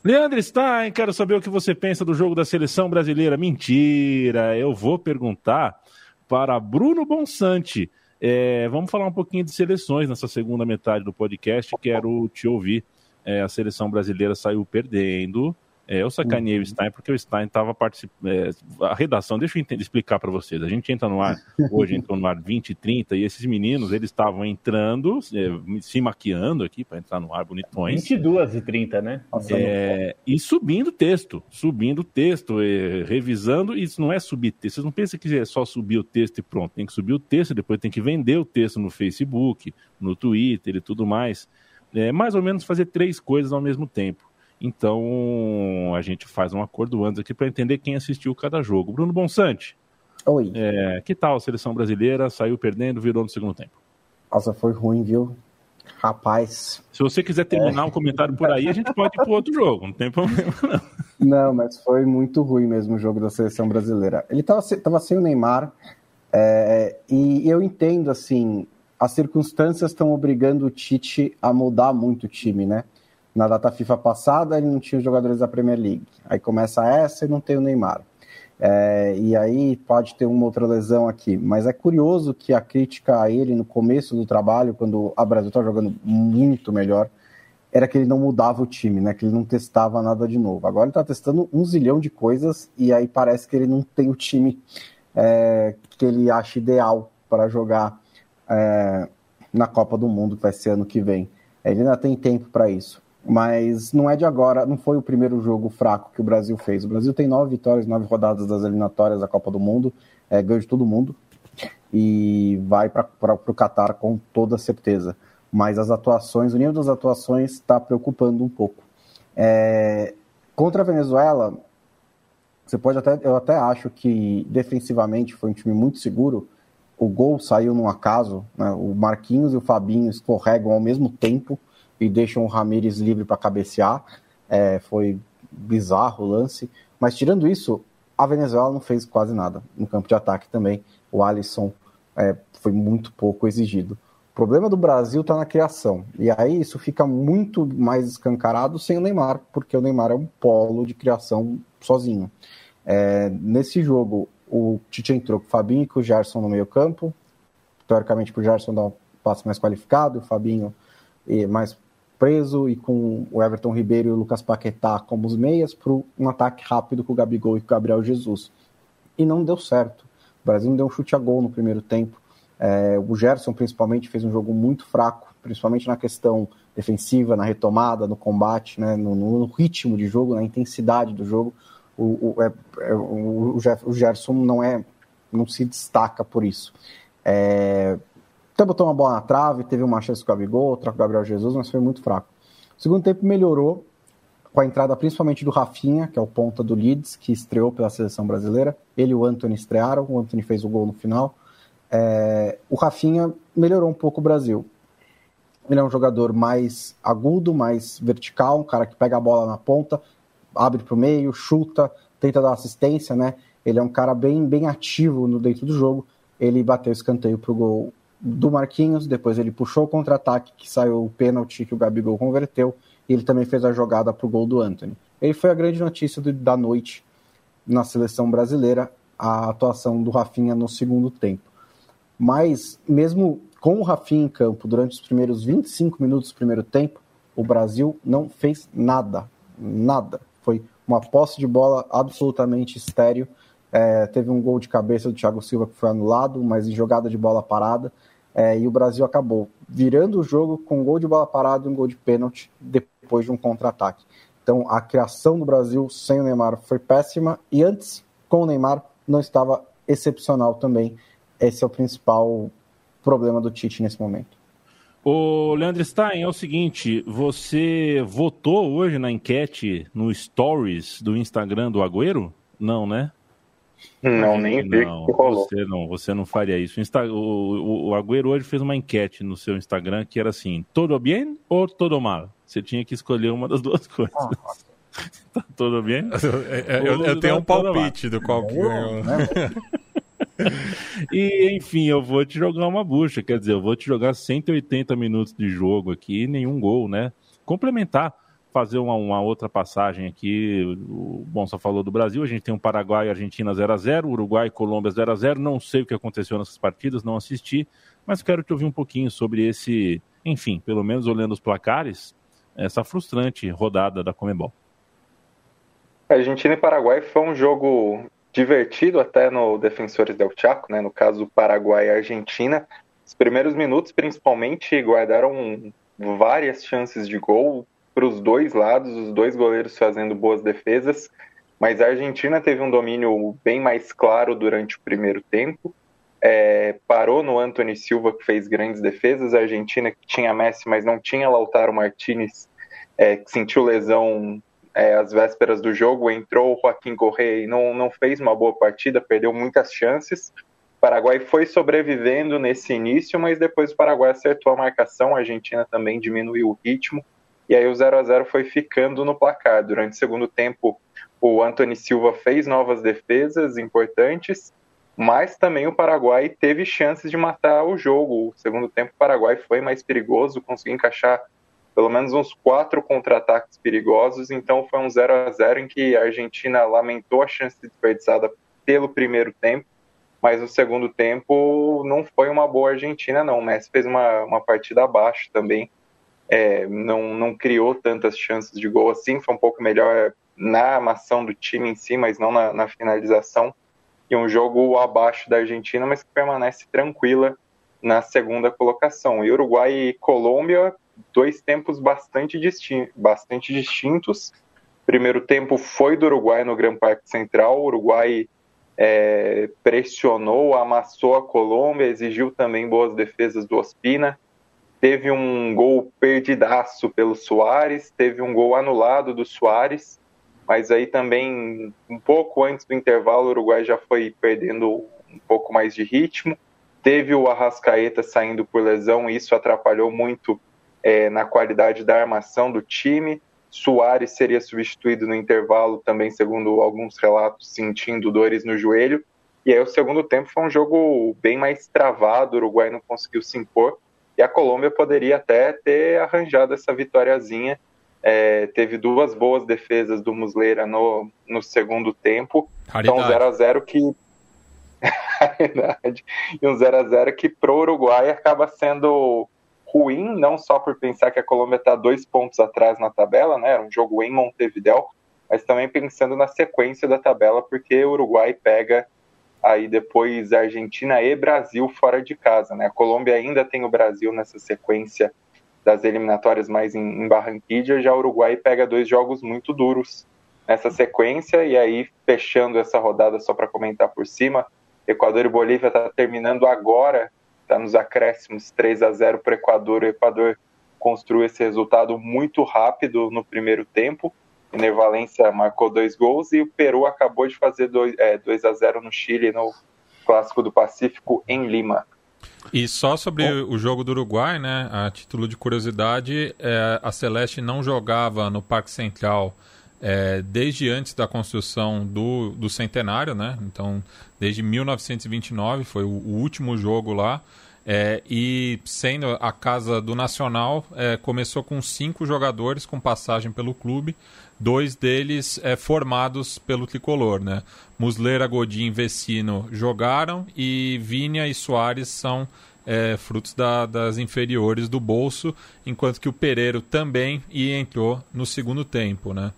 Leandro Stein, quero saber o que você pensa do jogo da seleção brasileira. Mentira, eu vou perguntar para Bruno Bonsante. É, vamos falar um pouquinho de seleções nessa segunda metade do podcast. Quero te ouvir é, a seleção brasileira saiu perdendo. É, eu sacaneei uhum. o Stein porque o Stein estava participando. É, a redação, deixa eu explicar para vocês. A gente entra no ar, hoje entrou no ar 20 e 30, e esses meninos, eles estavam entrando, é, se maquiando aqui para entrar no ar bonitões. 22 e 30, né? É, e subindo texto, subindo texto, revisando. Isso não é subir texto. Vocês não pensam que é só subir o texto e pronto. Tem que subir o texto, depois tem que vender o texto no Facebook, no Twitter e tudo mais é, mais ou menos fazer três coisas ao mesmo tempo. Então, a gente faz um acordo antes aqui para entender quem assistiu cada jogo. Bruno Bonsante. Oi. É, que tal a seleção brasileira? Saiu perdendo, virou no segundo tempo. Nossa, foi ruim, viu? Rapaz. Se você quiser terminar é. um comentário por aí, a gente pode ir para outro jogo, não tem problema, não. Não, mas foi muito ruim mesmo o jogo da seleção brasileira. Ele estava tava sem o Neymar, é, e eu entendo, assim, as circunstâncias estão obrigando o Tite a mudar muito o time, né? Na data FIFA passada ele não tinha os jogadores da Premier League. Aí começa essa e não tem o Neymar. É, e aí pode ter uma outra lesão aqui. Mas é curioso que a crítica a ele no começo do trabalho, quando a Brasil estava jogando muito melhor, era que ele não mudava o time, né? Que ele não testava nada de novo. Agora ele está testando um zilhão de coisas e aí parece que ele não tem o time é, que ele acha ideal para jogar é, na Copa do Mundo, que vai ser ano que vem. Ele ainda tem tempo para isso. Mas não é de agora, não foi o primeiro jogo fraco que o Brasil fez. O Brasil tem nove vitórias, nove rodadas das eliminatórias da Copa do Mundo, é, ganhou de todo mundo e vai para o Catar com toda certeza. mas as atuações, o nível das atuações está preocupando um pouco. É, contra a Venezuela, você pode até, eu até acho que defensivamente foi um time muito seguro. O gol saiu num acaso, né? o Marquinhos e o Fabinho escorregam ao mesmo tempo e deixam o Ramires livre para cabecear. É, foi bizarro o lance. Mas tirando isso, a Venezuela não fez quase nada no campo de ataque também. O Alisson é, foi muito pouco exigido. O problema do Brasil está na criação. E aí isso fica muito mais escancarado sem o Neymar, porque o Neymar é um polo de criação sozinho. É, nesse jogo, o Tite entrou com o Fabinho e com o Gerson no meio campo. Teoricamente, para o Gerson dar um passe mais qualificado, o Fabinho mais preso e com o Everton Ribeiro e o Lucas Paquetá como os meias para um ataque rápido com o Gabigol e com o Gabriel Jesus. E não deu certo. O Brasil não deu um chute a gol no primeiro tempo. É, o Gerson, principalmente, fez um jogo muito fraco, principalmente na questão defensiva, na retomada, no combate, né, no, no ritmo de jogo, na intensidade do jogo. O, o, é, é, o, o Gerson não é, não se destaca por isso. É, até botou uma bola na trave, teve uma chance com o Gabigol, outra com o Gabriel Jesus, mas foi muito fraco. O segundo tempo melhorou, com a entrada principalmente do Rafinha, que é o ponta do Leeds, que estreou pela seleção brasileira. Ele e o Anthony estrearam, o Anthony fez o gol no final. É, o Rafinha melhorou um pouco o Brasil. Ele é um jogador mais agudo, mais vertical, um cara que pega a bola na ponta, abre para o meio, chuta, tenta dar assistência, né? Ele é um cara bem, bem ativo no dentro do jogo. Ele bateu escanteio para o gol do Marquinhos, depois ele puxou o contra-ataque, que saiu o pênalti que o Gabigol converteu, e ele também fez a jogada para o gol do Anthony. Ele foi a grande notícia do, da noite na seleção brasileira, a atuação do Rafinha no segundo tempo. Mas, mesmo com o Rafinha em campo durante os primeiros 25 minutos do primeiro tempo, o Brasil não fez nada. Nada. Foi uma posse de bola absolutamente estéreo. É, teve um gol de cabeça do Thiago Silva que foi anulado, mas em jogada de bola parada. É, e o Brasil acabou virando o jogo com um gol de bola parada e um gol de pênalti depois de um contra-ataque. Então a criação do Brasil sem o Neymar foi péssima e antes, com o Neymar, não estava excepcional também. Esse é o principal problema do Tite nesse momento. O Leandro Stein, é o seguinte, você votou hoje na enquete no Stories do Instagram do Agüero? Não, né? Não, nem vi não, que rolou. Você não, você não faria isso. O, Insta, o, o Agüero hoje fez uma enquete no seu Instagram que era assim: todo bem ou todo mal? Você tinha que escolher uma das duas coisas. Ah, tá tudo bem? Eu, eu, eu tenho um palpite do qual que ganhou. Né? e enfim, eu vou te jogar uma bucha, quer dizer, eu vou te jogar 180 minutos de jogo aqui, nenhum gol, né? Complementar fazer uma, uma, outra passagem aqui. O Bonsa falou do Brasil, a gente tem um Paraguai e Argentina 0 a 0 Uruguai e Colômbia 0 a 0 Não sei o que aconteceu nessas partidas, não assisti, mas quero te ouvir um pouquinho sobre esse, enfim, pelo menos olhando os placares, essa frustrante rodada da Comebol. Argentina e Paraguai foi um jogo divertido até no Defensores del Chaco, né? no caso Paraguai e Argentina. Os primeiros minutos, principalmente, guardaram várias chances de gol, para os dois lados, os dois goleiros fazendo boas defesas, mas a Argentina teve um domínio bem mais claro durante o primeiro tempo. É, parou no Anthony Silva, que fez grandes defesas. A Argentina, que tinha Messi, mas não tinha Lautaro Martinez, é, que sentiu lesão é, às vésperas do jogo. Entrou o Joaquim Correa e não, não fez uma boa partida, perdeu muitas chances. O Paraguai foi sobrevivendo nesse início, mas depois o Paraguai acertou a marcação. A Argentina também diminuiu o ritmo e aí o 0 a 0 foi ficando no placar. Durante o segundo tempo, o Anthony Silva fez novas defesas importantes, mas também o Paraguai teve chances de matar o jogo. O segundo tempo, o Paraguai foi mais perigoso, conseguiu encaixar pelo menos uns quatro contra-ataques perigosos, então foi um 0 a 0 em que a Argentina lamentou a chance desperdiçada pelo primeiro tempo, mas o segundo tempo não foi uma boa Argentina, não. O Messi fez uma, uma partida abaixo também é, não, não criou tantas chances de gol assim, foi um pouco melhor na armação do time em si, mas não na, na finalização. E um jogo abaixo da Argentina, mas que permanece tranquila na segunda colocação. E Uruguai e Colômbia, dois tempos bastante, distin bastante distintos. Primeiro tempo foi do Uruguai no Gran Parque Central. O Uruguai é, pressionou, amassou a Colômbia, exigiu também boas defesas do Ospina teve um gol perdidaço pelo Soares, teve um gol anulado do Soares, mas aí também, um pouco antes do intervalo, o Uruguai já foi perdendo um pouco mais de ritmo. Teve o Arrascaeta saindo por lesão, e isso atrapalhou muito é, na qualidade da armação do time. Soares seria substituído no intervalo, também, segundo alguns relatos, sentindo dores no joelho. E aí, o segundo tempo foi um jogo bem mais travado, o Uruguai não conseguiu se impor. E a Colômbia poderia até ter arranjado essa vitóriazinha. É, teve duas boas defesas do Muslera no, no segundo tempo. Raridade. Então, 0 a 0 que. e um 0 a 0 que pro Uruguai acaba sendo ruim, não só por pensar que a Colômbia está dois pontos atrás na tabela, né? Era um jogo em Montevideo, mas também pensando na sequência da tabela, porque o Uruguai pega aí depois Argentina e Brasil fora de casa, né? A Colômbia ainda tem o Brasil nessa sequência das eliminatórias mais em, em Barranquilla, já o Uruguai pega dois jogos muito duros nessa sequência e aí fechando essa rodada só para comentar por cima, Equador e Bolívia está terminando agora está nos acréscimos 3 a 0 para o Equador. O Equador construiu esse resultado muito rápido no primeiro tempo. O Nervalência marcou dois gols e o Peru acabou de fazer 2, é, 2 a 0 no Chile, no Clássico do Pacífico, em Lima. E só sobre Bom, o jogo do Uruguai, né? A título de curiosidade, é, a Celeste não jogava no Parque Central é, desde antes da construção do, do centenário, né? Então, desde 1929 foi o, o último jogo lá. É, e sendo a casa do Nacional, é, começou com cinco jogadores com passagem pelo clube, dois deles é, formados pelo tricolor. Né? Muslera, Godin e Vecino jogaram e Vinha e Soares são é, frutos da, das inferiores do bolso, enquanto que o Pereiro também e entrou no segundo tempo. Né?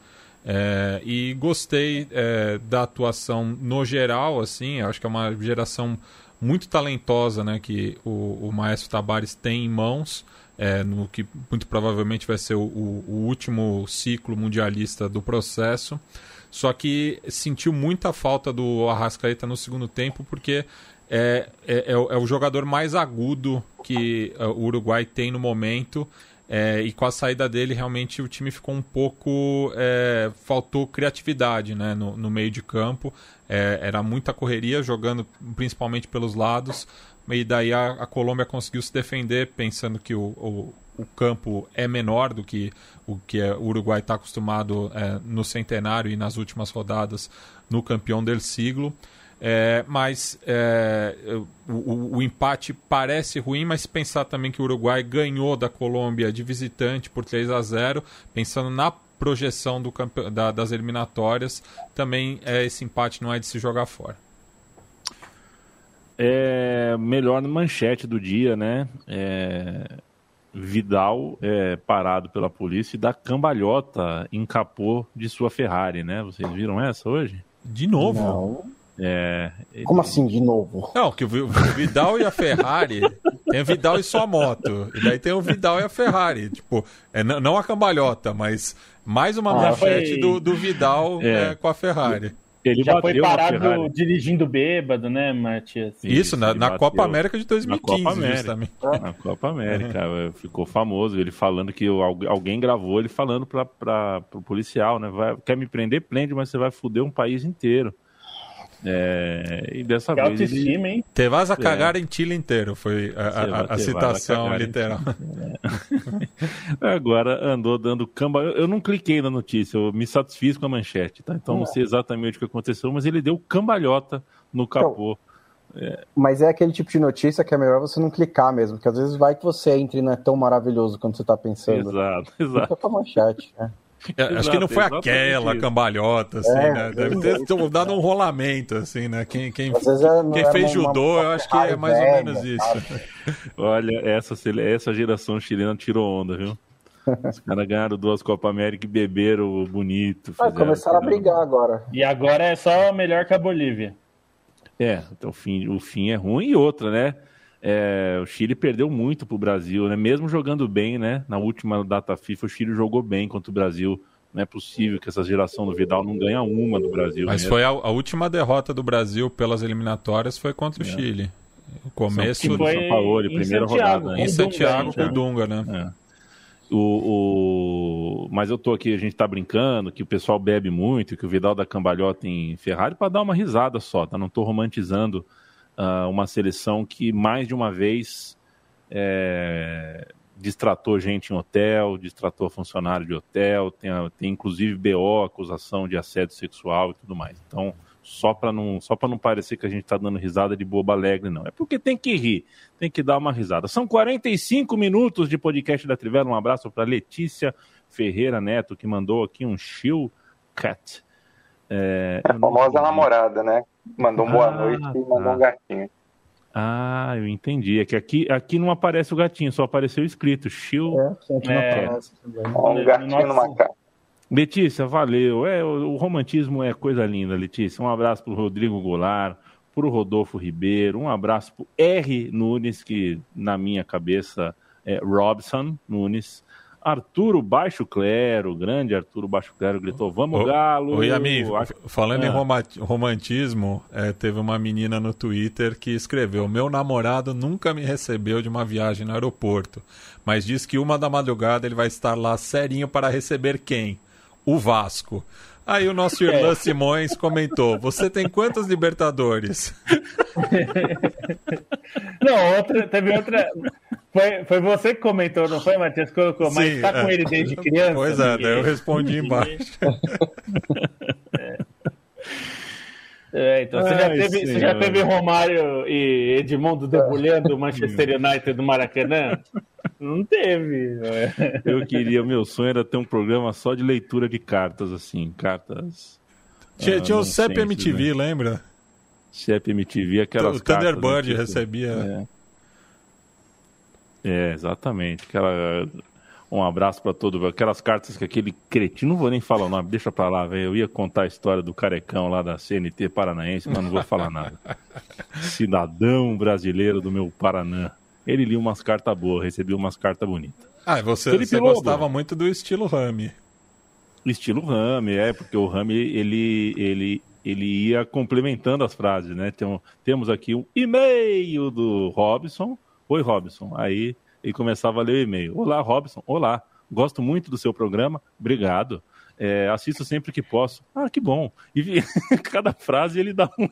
É, e gostei é, da atuação no geral, assim, acho que é uma geração muito talentosa né, que o, o Maestro Tabares tem em mãos, é, no que muito provavelmente vai ser o, o, o, último ciclo mundialista do processo. Só que sentiu muita falta do Arrascaeta no segundo tempo, porque é, é, é, é o jogador mais agudo que uh, o Uruguai tem no momento. É, e com a saída dele, realmente o time ficou um pouco. É, faltou criatividade né, no, no meio de campo. É, era muita correria, jogando principalmente pelos lados. E daí a, a Colômbia conseguiu se defender, pensando que o, o, o, campo é menor do que o que o Uruguai está acostumado é, no centenário e nas últimas rodadas no campeão del siglo. É, mas é, o, o, empate parece ruim, mas pensar também que o Uruguai ganhou da Colômbia de visitante por 3 a 0 pensando na projeção do da, das eliminatórias, também é, esse empate não é de se jogar fora. É melhor manchete do dia, né? É, Vidal é parado pela polícia e dá cambalhota em capô de sua Ferrari, né? Vocês viram essa hoje? De novo? Não. É, ele... Como assim, de novo? Não, que o Vidal e a Ferrari. tem o Vidal e sua moto. E daí tem o Vidal e a Ferrari. Tipo, é, não a cambalhota, mas mais uma ah, manchete foi... do, do Vidal é. É, com a Ferrari. Ele já foi parado dirigindo bêbado, né, Matias? Isso, na, na Copa América de 2015, na Copa América, Na Copa América, ficou famoso ele falando que alguém gravou ele falando para o policial, né? Vai, quer me prender? Prende, mas você vai foder um país inteiro. É, e dessa que vez. Autoestima, ele... hein? Te vas a cagar é. em Chile inteiro, foi a, a, a citação literal. É. Agora andou dando camba. Eu não cliquei na notícia, eu me satisfiz com a manchete, tá? Então não sei exatamente o que aconteceu, mas ele deu cambalhota no capô. Então, é. Mas é aquele tipo de notícia que é melhor você não clicar mesmo, porque às vezes vai que você entre e não é tão maravilhoso quanto você está pensando. Exato, exato. Fica com a manchete, né? Exato, Acho que não foi aquela cambalhota, assim, é, né? Deve ter dado um rolamento, assim, né? Quem, quem, é, quem fez judô, eu acho que é mais ou menos isso. Olha, essa, essa geração chilena tirou onda, viu? Os caras ganharam duas Copa América e beberam bonito. Ah, começaram a brigar agora. E agora é só melhor que a Bolívia. É, então o fim, o fim é ruim e outra, né? É, o Chile perdeu muito para o Brasil, né? Mesmo jogando bem, né? Na última data FIFA, o Chile jogou bem contra o Brasil. Não é possível que essa geração do Vidal não ganhe uma do Brasil. Mas mesmo. foi a, a, última derrota do Brasil pelas eliminatórias foi contra o é. Chile. O começo do São Paulo, primeira Santiago, rodada. em Santiago com né? o Dunga, né? É. O, o, Mas eu tô aqui, a gente tá brincando que o pessoal bebe muito, que o Vidal da Cambalhota em Ferrari para dar uma risada só, tá? Não tô romantizando uh, uma seleção que mais de uma vez é, distratou gente em hotel, distratou funcionário de hotel, tem, tem inclusive BO, acusação de assédio sexual e tudo mais. Então, só para não, só não parecer que a gente está dando risada de boba alegre, não. É porque tem que rir, tem que dar uma risada. São 45 minutos de podcast da Trivela. Um abraço para Letícia Ferreira Neto, que mandou aqui um chill cat. É, a famosa namorada, né? Mandou um boa ah, noite e mandou tá. um gatinho. Ah, eu entendi. É que aqui, aqui não aparece o gatinho, só apareceu escrito. Chill. É, é, um gatinho numa cara. Letícia, valeu. É, o, o, romantismo é coisa linda, Letícia. Um abraço para o Rodrigo Goulart, para o Rodolfo Ribeiro, um abraço para R. Nunes, que na minha cabeça é Robson Nunes. Arturo Baixo Clero, grande Arturo Baixo Clero, gritou: Vamos, Galo! Oi, amigo. Falando ah. em romantismo, é, teve uma menina no Twitter que escreveu: Meu namorado nunca me recebeu de uma viagem no aeroporto, mas diz que uma da madrugada ele vai estar lá serinho para receber quem? o Vasco. Aí o nosso Irlan é. Simões comentou: Você tem quantos Libertadores? Não, outra, teve outra. Foi, foi você que comentou, não foi, Matias? Colocou, mas Sim, tá com é. ele desde criança. Pois é, daí eu respondi embaixo. É. É, então você, Ai, já teve, você já teve Romário e Edmundo debulhando o Manchester United do Maracanã? Não teve. Eu queria, meu sonho era ter um programa só de leitura de cartas, assim, cartas. Tinha, ah, tinha o CEP MTV, né? lembra? CEP MTV, aquelas o cartas. O Thunderbird tipo, recebia. É. é, exatamente. Aquela um abraço para todo aquelas cartas que aquele cretino, não vou nem falar o nome, deixa para lá, velho. Eu ia contar a história do carecão lá da CNT Paranaense, mas não vou falar nada. Cidadão brasileiro do meu Paraná. Ele lia umas cartas boas, recebia umas cartas bonitas. Ah, você, você gostava muito do estilo Rami. Estilo Rami, é, porque o Rami, ele, ele, ele ia complementando as frases, né? Tem, temos aqui um e-mail do Robson. Oi, Robson. Aí e começava a ler o e-mail. Olá, Robson. Olá. Gosto muito do seu programa. Obrigado. É, assisto sempre que posso. Ah, que bom. E cada frase ele dá um.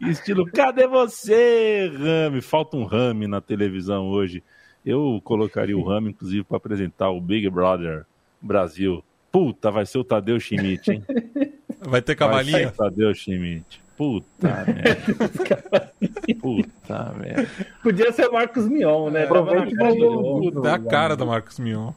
Estilo, cadê você, Rami? Falta um Rami na televisão hoje. Eu colocaria o Rami, inclusive, para apresentar o Big Brother Brasil. Puta, vai ser o Tadeu Schmidt, hein? Vai ter cavalinha? Vai ser o Tadeu Schmidt. Puta merda. Puta merda. Podia ser Marcos Mion, né? Aproveita cara, um da cara do Marcos Mion.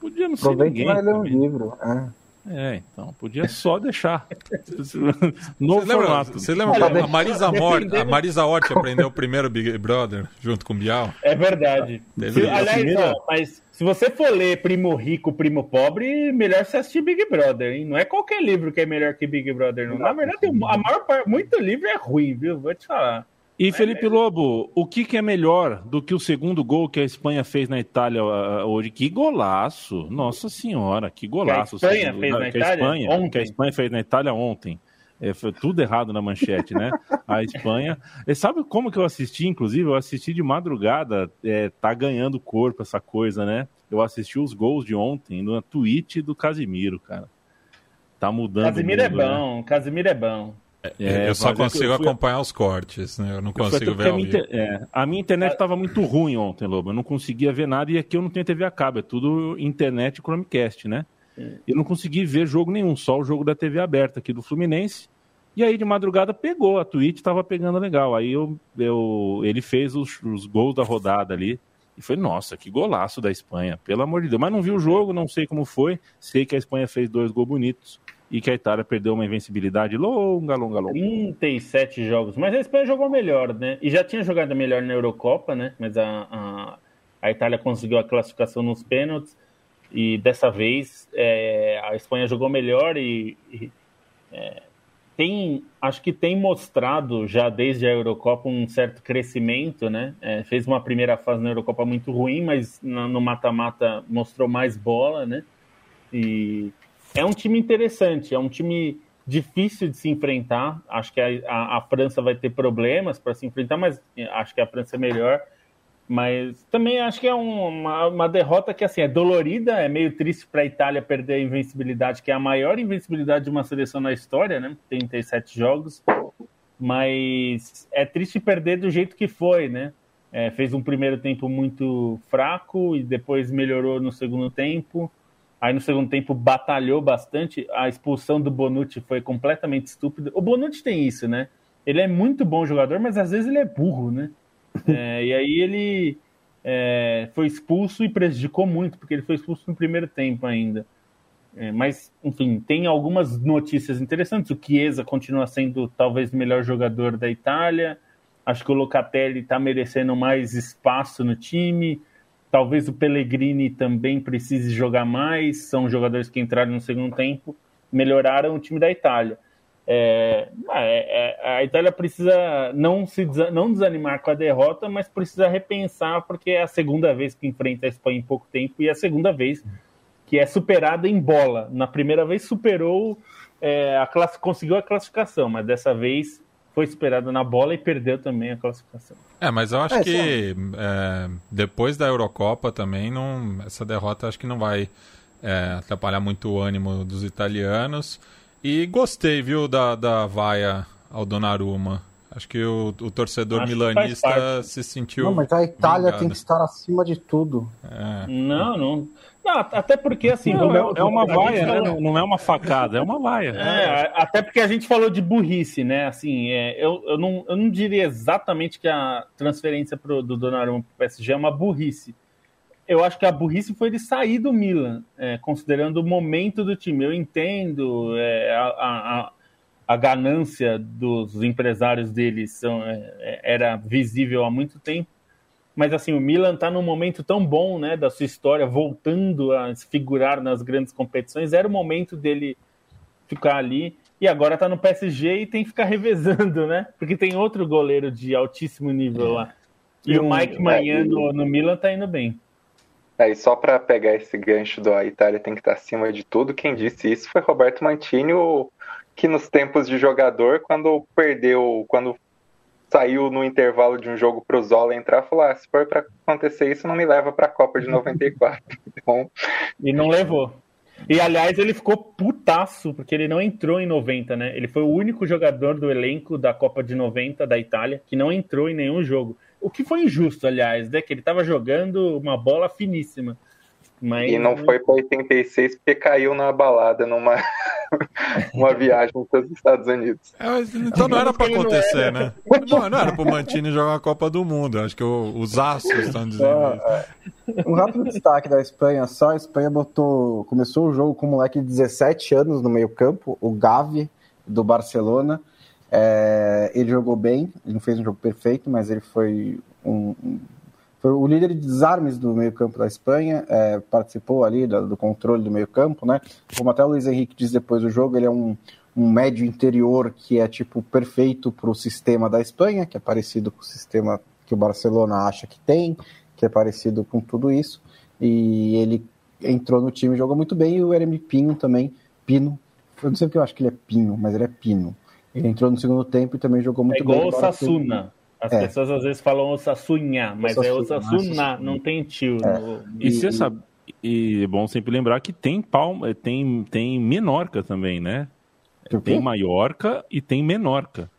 Podia não ser ninguém. Vai ler um livro. É. É, então, podia só deixar. no você formato. Lembra, você lembra a Marisa, Mort, a Marisa Hort aprendeu o primeiro Big Brother junto com o Bial? É verdade. Se, aliás, primeira... não, mas se você for ler Primo Rico, Primo Pobre, melhor você assistir Big Brother, hein? Não é qualquer livro que é melhor que Big Brother, não. Na verdade, a maior parte, muito livro é ruim, viu? Vou te falar. E Felipe Lobo, o que, que, é melhor do que o segundo gol que a Espanha fez na Itália uh, hoje? Que golaço! Nossa senhora, que golaço! Que a Espanha fez na Itália Espanha, ontem. Que a Espanha fez na Itália ontem. É, foi tudo errado na manchete, né? A Espanha. E sabe como que eu assisti, inclusive? Eu assisti de madrugada. É, tá ganhando corpo essa coisa, né? Eu assisti os gols de ontem no tweet do Casimiro, cara. Tá mudando. Casimiro é bom, né? Casimiro é bom. É, eu só consigo eu fui... acompanhar os cortes, né? Eu não consigo ver a minha, é, a minha internet estava muito ruim ontem, Lobo. Eu não conseguia ver nada e aqui eu não tenho TV a cabo. É tudo internet Chromecast, né? Eu não consegui ver jogo nenhum, só o jogo da TV aberta aqui do Fluminense. E aí de madrugada pegou, a Twitch estava pegando legal. Aí eu, eu, ele fez os, os gols da rodada ali. E foi, nossa, que golaço da Espanha, pelo amor de Deus. Mas não vi o jogo, não sei como foi. Sei que a Espanha fez dois gols bonitos e que a Itália perdeu uma invencibilidade longa, longa, longa. 37 jogos, mas a Espanha jogou melhor, né? E já tinha jogado melhor na Eurocopa, né? Mas a, a, a Itália conseguiu a classificação nos pênaltis e dessa vez é, a Espanha jogou melhor e, e é, tem, acho que tem mostrado já desde a Eurocopa um certo crescimento, né? É, fez uma primeira fase na Eurocopa muito ruim, mas no mata-mata mostrou mais bola, né? E é um time interessante, é um time difícil de se enfrentar. Acho que a, a, a França vai ter problemas para se enfrentar, mas acho que a França é melhor. Mas também acho que é um, uma, uma, derrota que assim é dolorida, é meio triste para a Itália perder a invencibilidade, que é a maior invencibilidade de uma seleção na história, né? 37 jogos. Mas é triste perder do jeito que foi, né? É, fez um primeiro tempo muito fraco e depois melhorou no segundo tempo. Aí no segundo tempo batalhou bastante. A expulsão do Bonucci foi completamente estúpida. O Bonucci tem isso, né? Ele é muito bom jogador, mas às vezes ele é burro, né? É, e aí ele é, foi expulso e prejudicou muito, porque ele foi expulso no primeiro tempo ainda. É, mas, enfim, tem algumas notícias interessantes. O Chiesa continua sendo talvez o melhor jogador da Itália. Acho que o Locatelli está merecendo mais espaço no time. Talvez o Pellegrini também precise jogar mais. São jogadores que entraram no segundo tempo, melhoraram o time da Itália. É, é, é, a Itália precisa não se não desanimar com a derrota, mas precisa repensar porque é a segunda vez que enfrenta a Espanha em pouco tempo e é a segunda vez que é superada em bola. Na primeira vez superou é, a classe, conseguiu a classificação, mas dessa vez foi superada na bola e perdeu também a classificação. É, mas eu acho é, que é, depois da Eurocopa também não, essa derrota acho que não vai atrapalhar muito o ânimo dos italianos. E gostei, viu, da, da vaia ao Donnarumma. Acho que o, o torcedor Acho milanista se sentiu. Não, mas a Itália vingado. tem que estar acima de tudo. É. Não, não. Não, até porque assim. Não, é, é, uma vaia, né? Falou... Não é uma facada, é uma vaia. É, até porque a gente falou de burrice, né? Assim, é, eu, eu, não, eu não diria exatamente que a transferência pro, do Donnarumma para o PSG é uma burrice eu acho que a burrice foi ele sair do Milan, é, considerando o momento do time. Eu entendo é, a, a, a, ganância dos empresários deles são, é, é, era visível há muito tempo, mas assim o Milan está num momento tão bom, né, da sua história, voltando a se figurar nas grandes competições. Era o momento dele ficar ali. E agora está no PSG e tem que ficar revezando, né? Porque tem outro goleiro de altíssimo nível lá. E, e o Mike Manhã no, no Milan tá indo bem. Aí só para pegar esse gancho do a Itália tem que estar acima de tudo, quem disse isso foi Roberto Mantini, o, que nos tempos de jogador, quando perdeu, quando saiu no intervalo de um jogo pro Zola entrar, falou: ah, se for para acontecer isso, não me leva para a Copa de 94. então... E não levou. E aliás, ele ficou putaço, porque ele não entrou em 90, né? Ele foi o único jogador do elenco da Copa de 90 da Itália que não entrou em nenhum jogo. O que foi injusto, aliás, né? Que ele estava jogando uma bola finíssima. Mas... E não foi para 86 porque caiu na balada numa uma viagem para os Estados Unidos. É, então não era para acontecer, né? Não, não era para o Mantini jogar a Copa do Mundo. Acho que o, os astros estão dizendo ah, Um rápido destaque da Espanha só. A Espanha botou, começou o jogo com um moleque de 17 anos no meio campo, o Gavi, do Barcelona. É, ele jogou bem, ele não fez um jogo perfeito, mas ele foi um, um foi o líder de desarmes do meio-campo da Espanha, é, participou ali do, do controle do meio-campo, né? Como até o Luiz Henrique diz depois do jogo, ele é um, um médio interior que é tipo perfeito para o sistema da Espanha, que é parecido com o sistema que o Barcelona acha que tem, que é parecido com tudo isso. E ele entrou no time, jogou muito bem, e o Eremi Pinho também, Pino, eu não sei porque eu acho que ele é Pino, mas ele é Pino. Ele entrou no segundo tempo e também jogou muito é igual bem. Igual o Sassuna. As é. pessoas às vezes falam o Sassunha, mas é o Sassuna, não tem tio. É. No... E, você sabe, e é bom sempre lembrar que tem Palma, tem, tem Menorca também, né? Tem Maiorca e tem Menorca.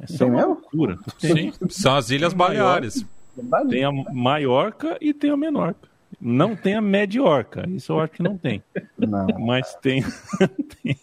Essa tem é uma loucura. Sim, são as Ilhas Baleares. Tem a Maiorca e tem a Menorca. Não tem a Mediorca, isso eu acho que não tem. Não. Mas tem, tem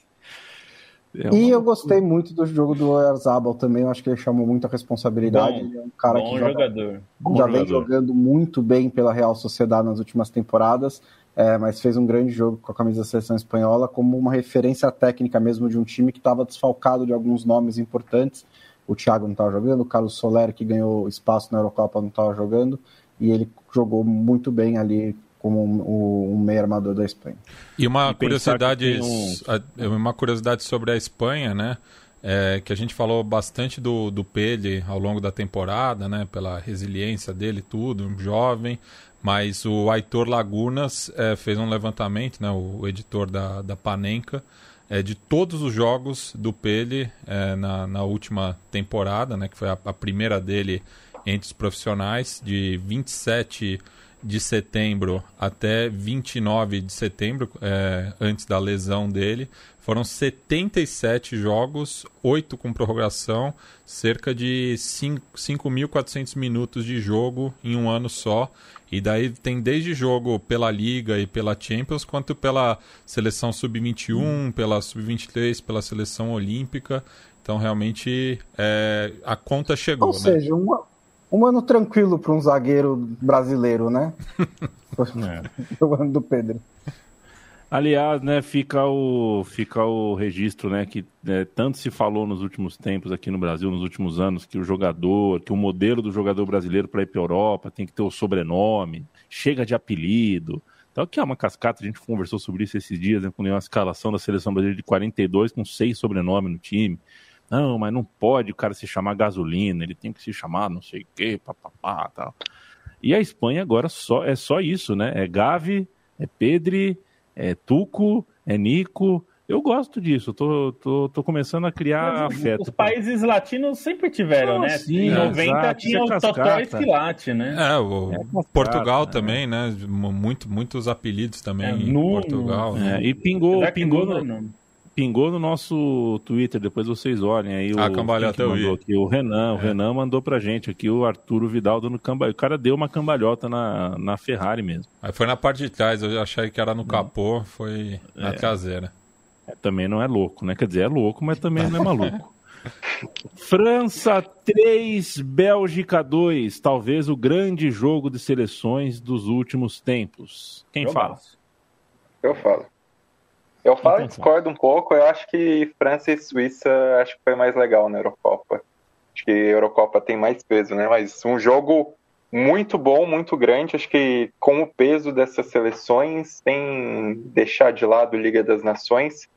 é uma... E eu gostei muito do jogo do Oyarzabal também, eu acho que ele chamou muita responsabilidade. Bom, ele é um cara que joga, jogador. já vem jogando muito bem pela Real Sociedade nas últimas temporadas, é, mas fez um grande jogo com a camisa da seleção espanhola como uma referência técnica mesmo de um time que estava desfalcado de alguns nomes importantes. O Thiago não estava jogando, o Carlos Soler, que ganhou espaço na Eurocopa, não estava jogando, e ele jogou muito bem ali como um, um meio armador da Espanha. E uma e curiosidade, um... uma curiosidade sobre a Espanha, né? É, que a gente falou bastante do, do Pele ao longo da temporada, né? Pela resiliência dele, tudo, um jovem. Mas o Aitor Lagunas é, fez um levantamento, né? O, o editor da, da Panenka, é, de todos os jogos do Pele é, na, na última temporada, né, que foi a, a primeira dele entre os profissionais, de 27 de setembro até 29 de setembro, é, antes da lesão dele. Foram 77 jogos, 8 com prorrogação, cerca de 5.400 minutos de jogo em um ano só. E daí tem desde jogo pela Liga e pela Champions, quanto pela seleção sub-21, hum. pela sub-23, pela seleção olímpica. Então realmente é, a conta chegou. Ou né? seja, uma, um ano tranquilo para um zagueiro brasileiro, né? é. o ano do Pedro. Aliás, né, fica o, fica o registro, né, que né, tanto se falou nos últimos tempos aqui no Brasil, nos últimos anos, que o jogador, que o modelo do jogador brasileiro para ir para a Europa tem que ter o sobrenome, chega de apelido. Então, que é uma cascata, a gente conversou sobre isso esses dias, né, quando uma escalação da seleção brasileira de 42 com seis sobrenomes no time. Não, mas não pode o cara se chamar gasolina, ele tem que se chamar não sei o quê, papapá, tal. E a Espanha agora só é só isso, né? É Gavi, é Pedri, é Tuco, é Nico. Eu gosto disso, tô, tô, tô começando a criar Mas, afeto. Os países latinos sempre tiveram, né? Sim, em 90 exato, tinha o Totó Esquilate, né? É, o é Portugal né? também, né? Muito, muitos apelidos também é, em Portugal. É, e pingou, pingou no, pingou no nosso Twitter, depois vocês olhem aí. O, a cambalhota eu vi. Aqui, o Renan, o é. Renan mandou pra gente aqui, o Arturo Vidal dando cambalhota. O cara deu uma cambalhota na, na Ferrari mesmo. Aí foi na parte de trás, eu achei que era no capô, foi na é. traseira. É, também não é louco, né? Quer dizer, é louco, mas também não é maluco. França 3, Bélgica 2. Talvez o grande jogo de seleções dos últimos tempos. Quem eu fala? Eu falo. Eu falo e discordo um pouco. Eu acho que França e Suíça acho que foi mais legal na Eurocopa. Acho que a Eurocopa tem mais peso, né? Mas um jogo muito bom, muito grande. Acho que com o peso dessas seleções, sem deixar de lado Liga das Nações.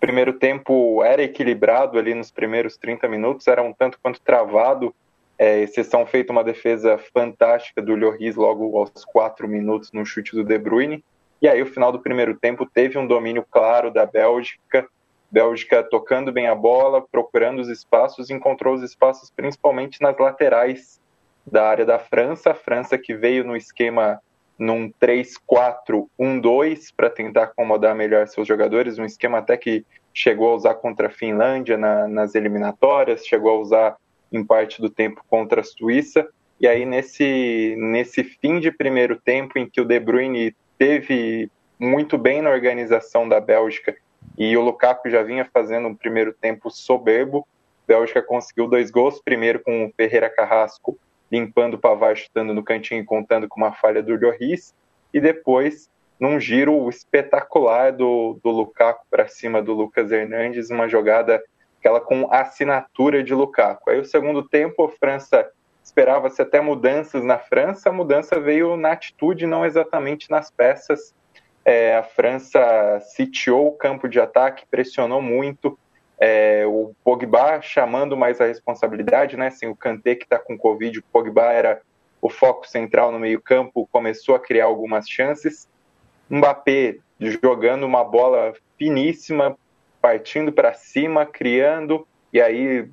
Primeiro tempo era equilibrado ali nos primeiros 30 minutos, era um tanto quanto travado. É, exceção feita uma defesa fantástica do Lloris logo aos 4 minutos no chute do De Bruyne. E aí, o final do primeiro tempo teve um domínio claro da Bélgica. Bélgica tocando bem a bola, procurando os espaços, encontrou os espaços principalmente nas laterais da área da França. A França que veio no esquema num 3-4-1-2 para tentar acomodar melhor seus jogadores, um esquema até que chegou a usar contra a Finlândia na, nas eliminatórias, chegou a usar em parte do tempo contra a Suíça. E aí, nesse, nesse fim de primeiro tempo, em que o De Bruyne teve muito bem na organização da Bélgica e o Lukaku já vinha fazendo um primeiro tempo soberbo. A Bélgica conseguiu dois gols, primeiro com o Ferreira Carrasco limpando o Pavar, chutando no cantinho e contando com uma falha do Lloris, e depois num giro espetacular do, do Lukaku para cima do Lucas Hernandes, uma jogada aquela com assinatura de Lukaku. Aí o segundo tempo, a França Esperava-se até mudanças na França, a mudança veio na atitude, não exatamente nas peças. É, a França sitiou o campo de ataque, pressionou muito. É, o Pogba chamando mais a responsabilidade, né? Sem o Kanté que está com Covid, o Pogba era o foco central no meio-campo, começou a criar algumas chances. Mbappé jogando uma bola finíssima, partindo para cima, criando, e aí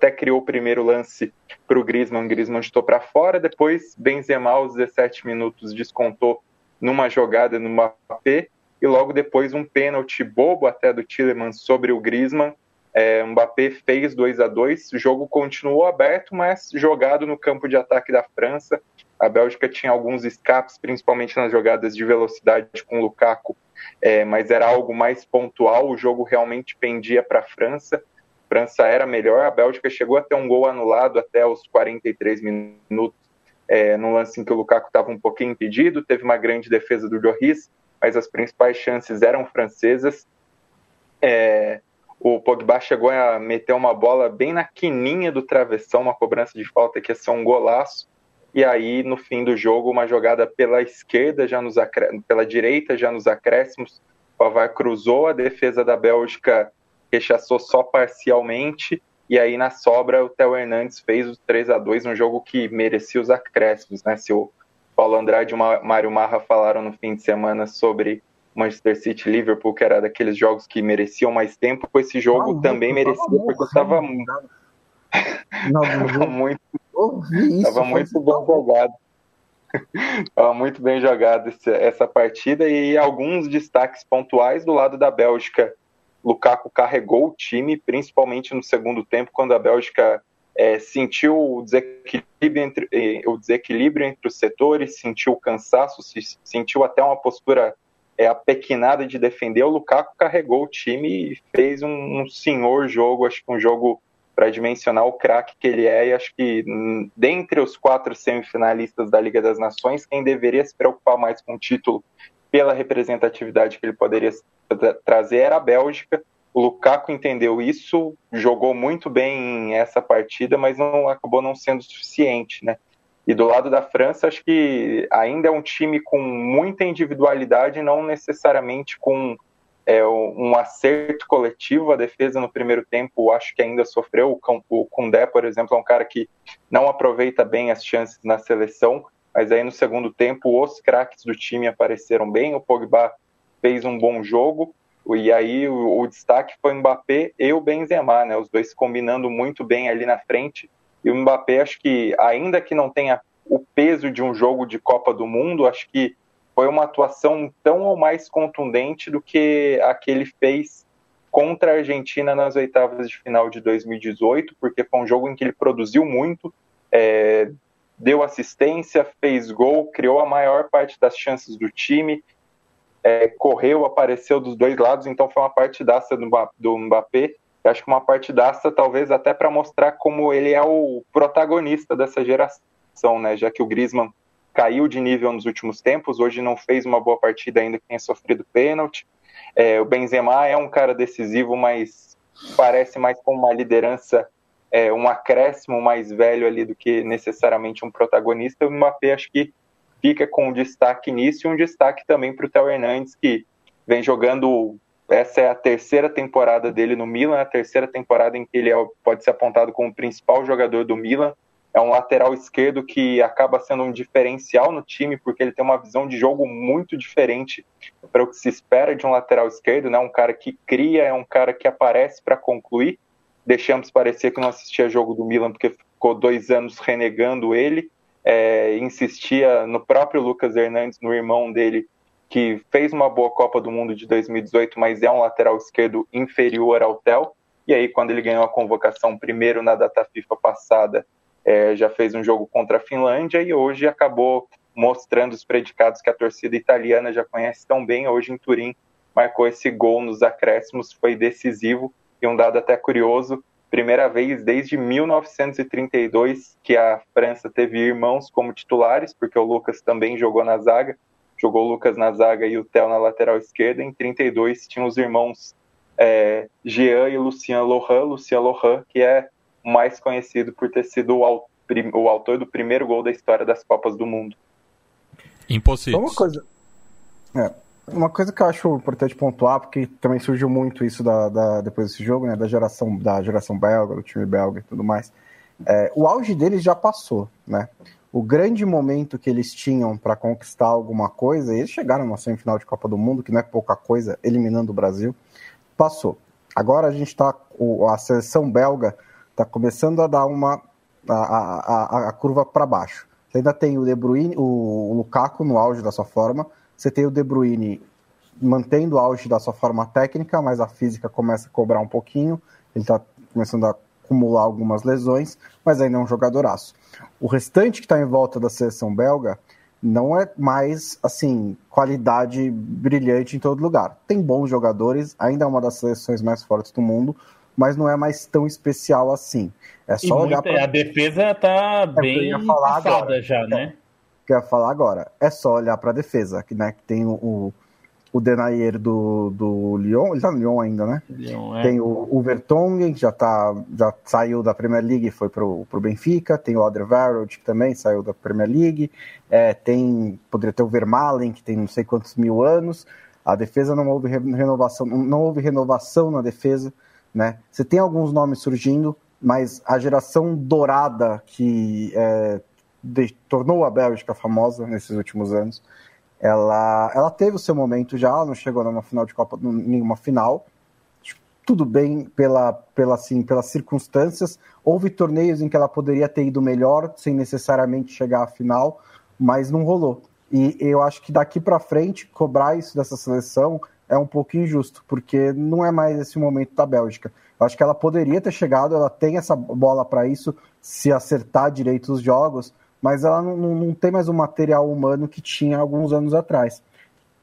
até criou o primeiro lance para o Griezmann, Griezmann chutou para fora, depois Benzema aos 17 minutos descontou numa jogada no Mbappé, e logo depois um pênalti bobo até do Tillemans sobre o Griezmann, é, Mbappé fez 2 a 2 o jogo continuou aberto, mas jogado no campo de ataque da França, a Bélgica tinha alguns escapes, principalmente nas jogadas de velocidade com Lukaku, é, mas era algo mais pontual, o jogo realmente pendia para a França, França era melhor, a Bélgica chegou a ter um gol anulado até os 43 minutos, é, no lance em que o Lukaku estava um pouquinho impedido, teve uma grande defesa do Lloris, mas as principais chances eram francesas. É, o Pogba chegou a meter uma bola bem na quininha do travessão, uma cobrança de falta que ia ser um golaço. E aí, no fim do jogo, uma jogada pela esquerda, já nos pela direita, já nos acréscimos. O Pavar cruzou, a defesa da Bélgica rechaçou só parcialmente, e aí na sobra o Theo Hernandes fez os 3 a 2 um jogo que merecia os acréscimos, né? Se o Paulo Andrade e o Mário Marra falaram no fim de semana sobre Manchester City Liverpool, que era daqueles jogos que mereciam mais tempo, esse jogo também merecia, porque estava muito, muito, tava muito bem jogado. Estava muito bem jogado essa partida e alguns destaques pontuais do lado da Bélgica. Lukaku carregou o time, principalmente no segundo tempo, quando a Bélgica é, sentiu o desequilíbrio, entre, eh, o desequilíbrio entre os setores, sentiu o cansaço, sentiu até uma postura é, apequinada de defender. O Lukaku carregou o time e fez um, um senhor jogo, acho que um jogo para dimensionar o craque que ele é. E acho que hum, dentre os quatro semifinalistas da Liga das Nações, quem deveria se preocupar mais com o título pela representatividade que ele poderia trazer era a Bélgica. O Lukaku entendeu isso, jogou muito bem essa partida, mas não acabou não sendo suficiente, né? E do lado da França, acho que ainda é um time com muita individualidade, não necessariamente com é, um acerto coletivo. A defesa no primeiro tempo, acho que ainda sofreu. O Kundé, por exemplo, é um cara que não aproveita bem as chances na seleção, mas aí no segundo tempo os craques do time apareceram bem. O Pogba fez um bom jogo. E aí o, o, destaque foi o Mbappé e o Benzema, né? Os dois combinando muito bem ali na frente. E o Mbappé, acho que, ainda que não tenha o peso de um jogo de Copa do Mundo, acho que foi uma atuação tão ou mais contundente do que a que ele fez contra a Argentina nas oitavas de final de 2018, porque foi um jogo em que ele produziu muito, é, deu assistência, fez gol, criou a maior parte das chances do time, é, correu, apareceu dos dois lados, então foi uma partidaça do, do Mbappé. Eu acho que uma partidaça, talvez até para mostrar como ele é o protagonista dessa geração, né? Já que o Griezmann caiu de nível nos últimos tempos, hoje não fez uma boa partida ainda que tenha sofrido pênalti. É, o Benzema é um cara decisivo, mas parece mais com uma liderança, é, um acréscimo mais velho ali do que necessariamente um protagonista. O Mbappé acho que fica com um destaque nisso e um destaque também para o Theo Hernandes, que vem jogando. Essa é a terceira temporada dele no Milan, a terceira temporada em que ele é, pode ser apontado como o principal jogador do Milan. É um lateral esquerdo que acaba sendo um diferencial no time, porque ele tem uma visão de jogo muito diferente para o que se espera de um lateral esquerdo, né? Um cara que cria, é um cara que aparece para concluir. Deixamos parecer que não assistia jogo do Milan porque ficou dois anos renegando ele é, insistia no próprio Lucas Hernandes, no irmão dele, que fez uma boa Copa do Mundo de 2018, mas é um lateral esquerdo inferior ao Tel. E aí, quando ele ganhou a convocação primeiro na data FIFA passada, é, já fez um jogo contra a Finlândia e hoje acabou mostrando os predicados que a torcida italiana já conhece tão bem. Hoje em Turim marcou esse gol nos acréscimos, foi decisivo e um dado até curioso primeira vez desde 1932 que a França teve irmãos como titulares, porque o Lucas também jogou na zaga, jogou o Lucas na zaga e o Theo na lateral esquerda. Em 32 tinham os irmãos é, Jean e Lucien Lohan, Lucien Lohan, que é mais conhecido por ter sido o, o autor do primeiro gol da história das Copas do Mundo. Impossível. Uma coisa. É, uma coisa que eu acho importante pontuar, porque também surgiu muito isso da, da, depois desse jogo, né, da geração da geração belga, do time belga e tudo mais. É, o auge deles já passou, né? O grande momento que eles tinham para conquistar alguma coisa, eles chegaram na semifinal de Copa do Mundo, que não é pouca coisa, eliminando o Brasil, passou. Agora a gente está, a seleção belga está começando a dar uma a, a, a curva para baixo. Você ainda tem o De Bruyne, o, o Lukaku no auge da sua forma, você tem o De Bruyne mantendo o auge da sua forma técnica, mas a física começa a cobrar um pouquinho. Ele está começando a acumular algumas lesões, mas ainda é um jogadoraço. O restante que está em volta da seleção belga não é mais, assim, qualidade brilhante em todo lugar. Tem bons jogadores, ainda é uma das seleções mais fortes do mundo, mas não é mais tão especial assim. É só e olhar para A defesa tá é, bem passada já, né? Que eu ia falar agora. É só olhar para a defesa, que, né, que tem o, o Denayer do, do Lyon, ele tá no Lyon ainda, né? Lyon, é. Tem o, o Vertonghen, que já, tá, já saiu da Premier League e foi pro, pro Benfica. Tem o Alderweireld, que também saiu da Premier League. É, tem, poderia ter o Vermaelen, que tem não sei quantos mil anos. A defesa não houve renovação, não houve renovação na defesa, né? Você tem alguns nomes surgindo, mas a geração dourada que é, de, tornou a Bélgica famosa nesses últimos anos, ela, ela teve o seu momento já, ela não chegou numa final de Copa, nenhuma final. Tudo bem pela, pela, assim, pelas circunstâncias. Houve torneios em que ela poderia ter ido melhor, sem necessariamente chegar à final, mas não rolou. E eu acho que daqui para frente, cobrar isso dessa seleção é um pouco injusto, porque não é mais esse momento da Bélgica. Eu acho que ela poderia ter chegado, ela tem essa bola para isso, se acertar direito os jogos, mas ela não, não tem mais o material humano que tinha alguns anos atrás.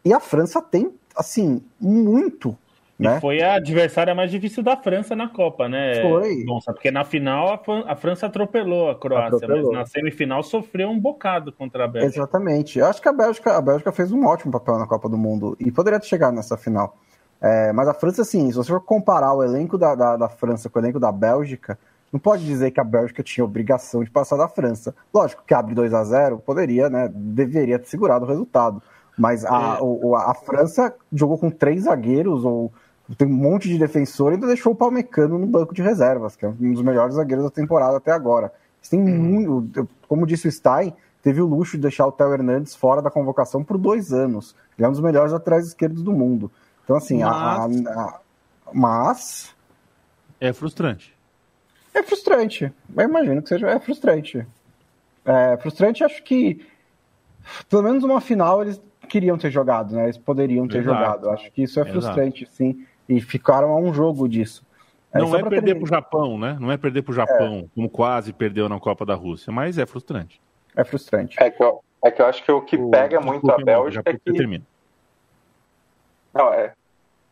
E a França tem, assim, muito né? foi a adversária mais difícil da França na Copa, né? Foi. Nossa, porque na final a, França atropelou a Croácia, atropelou. mas na semifinal sofreu um bocado contra a Bélgica. Exatamente. Eu acho que a Bélgica, a Bélgica fez um ótimo papel na Copa do Mundo e poderia ter chegado nessa final. É, mas a França, assim, se você for comparar o elenco da, da, da França com o elenco da Bélgica, não pode dizer que a Bélgica tinha obrigação de passar da França. Lógico que abre 2 a 0 poderia, né? Deveria ter segurado o resultado. Mas a, é. o, a França jogou com três zagueiros, ou tem um monte de defensor e ainda deixou o Palmecano no banco de reservas, que é um dos melhores zagueiros da temporada até agora. Tem uhum. muito, como disse o Stein, teve o luxo de deixar o Theo Hernandes fora da convocação por dois anos. Ele é um dos melhores atrás esquerdos do mundo. Então, assim, mas... A, a, a, mas... É frustrante. É frustrante. Eu imagino que seja. É frustrante. É frustrante, acho que pelo menos uma final eles queriam ter jogado, né? Eles poderiam ter Exato. jogado. Acho que isso é frustrante, Exato. sim. E ficaram a um jogo disso. É, não é perder para o Japão, né? Não é perder para o Japão, é. como quase perdeu na Copa da Rússia, mas é frustrante. É frustrante. É que eu, é que eu acho que o que o, pega muito a Bélgica é que. Termina. Não, é,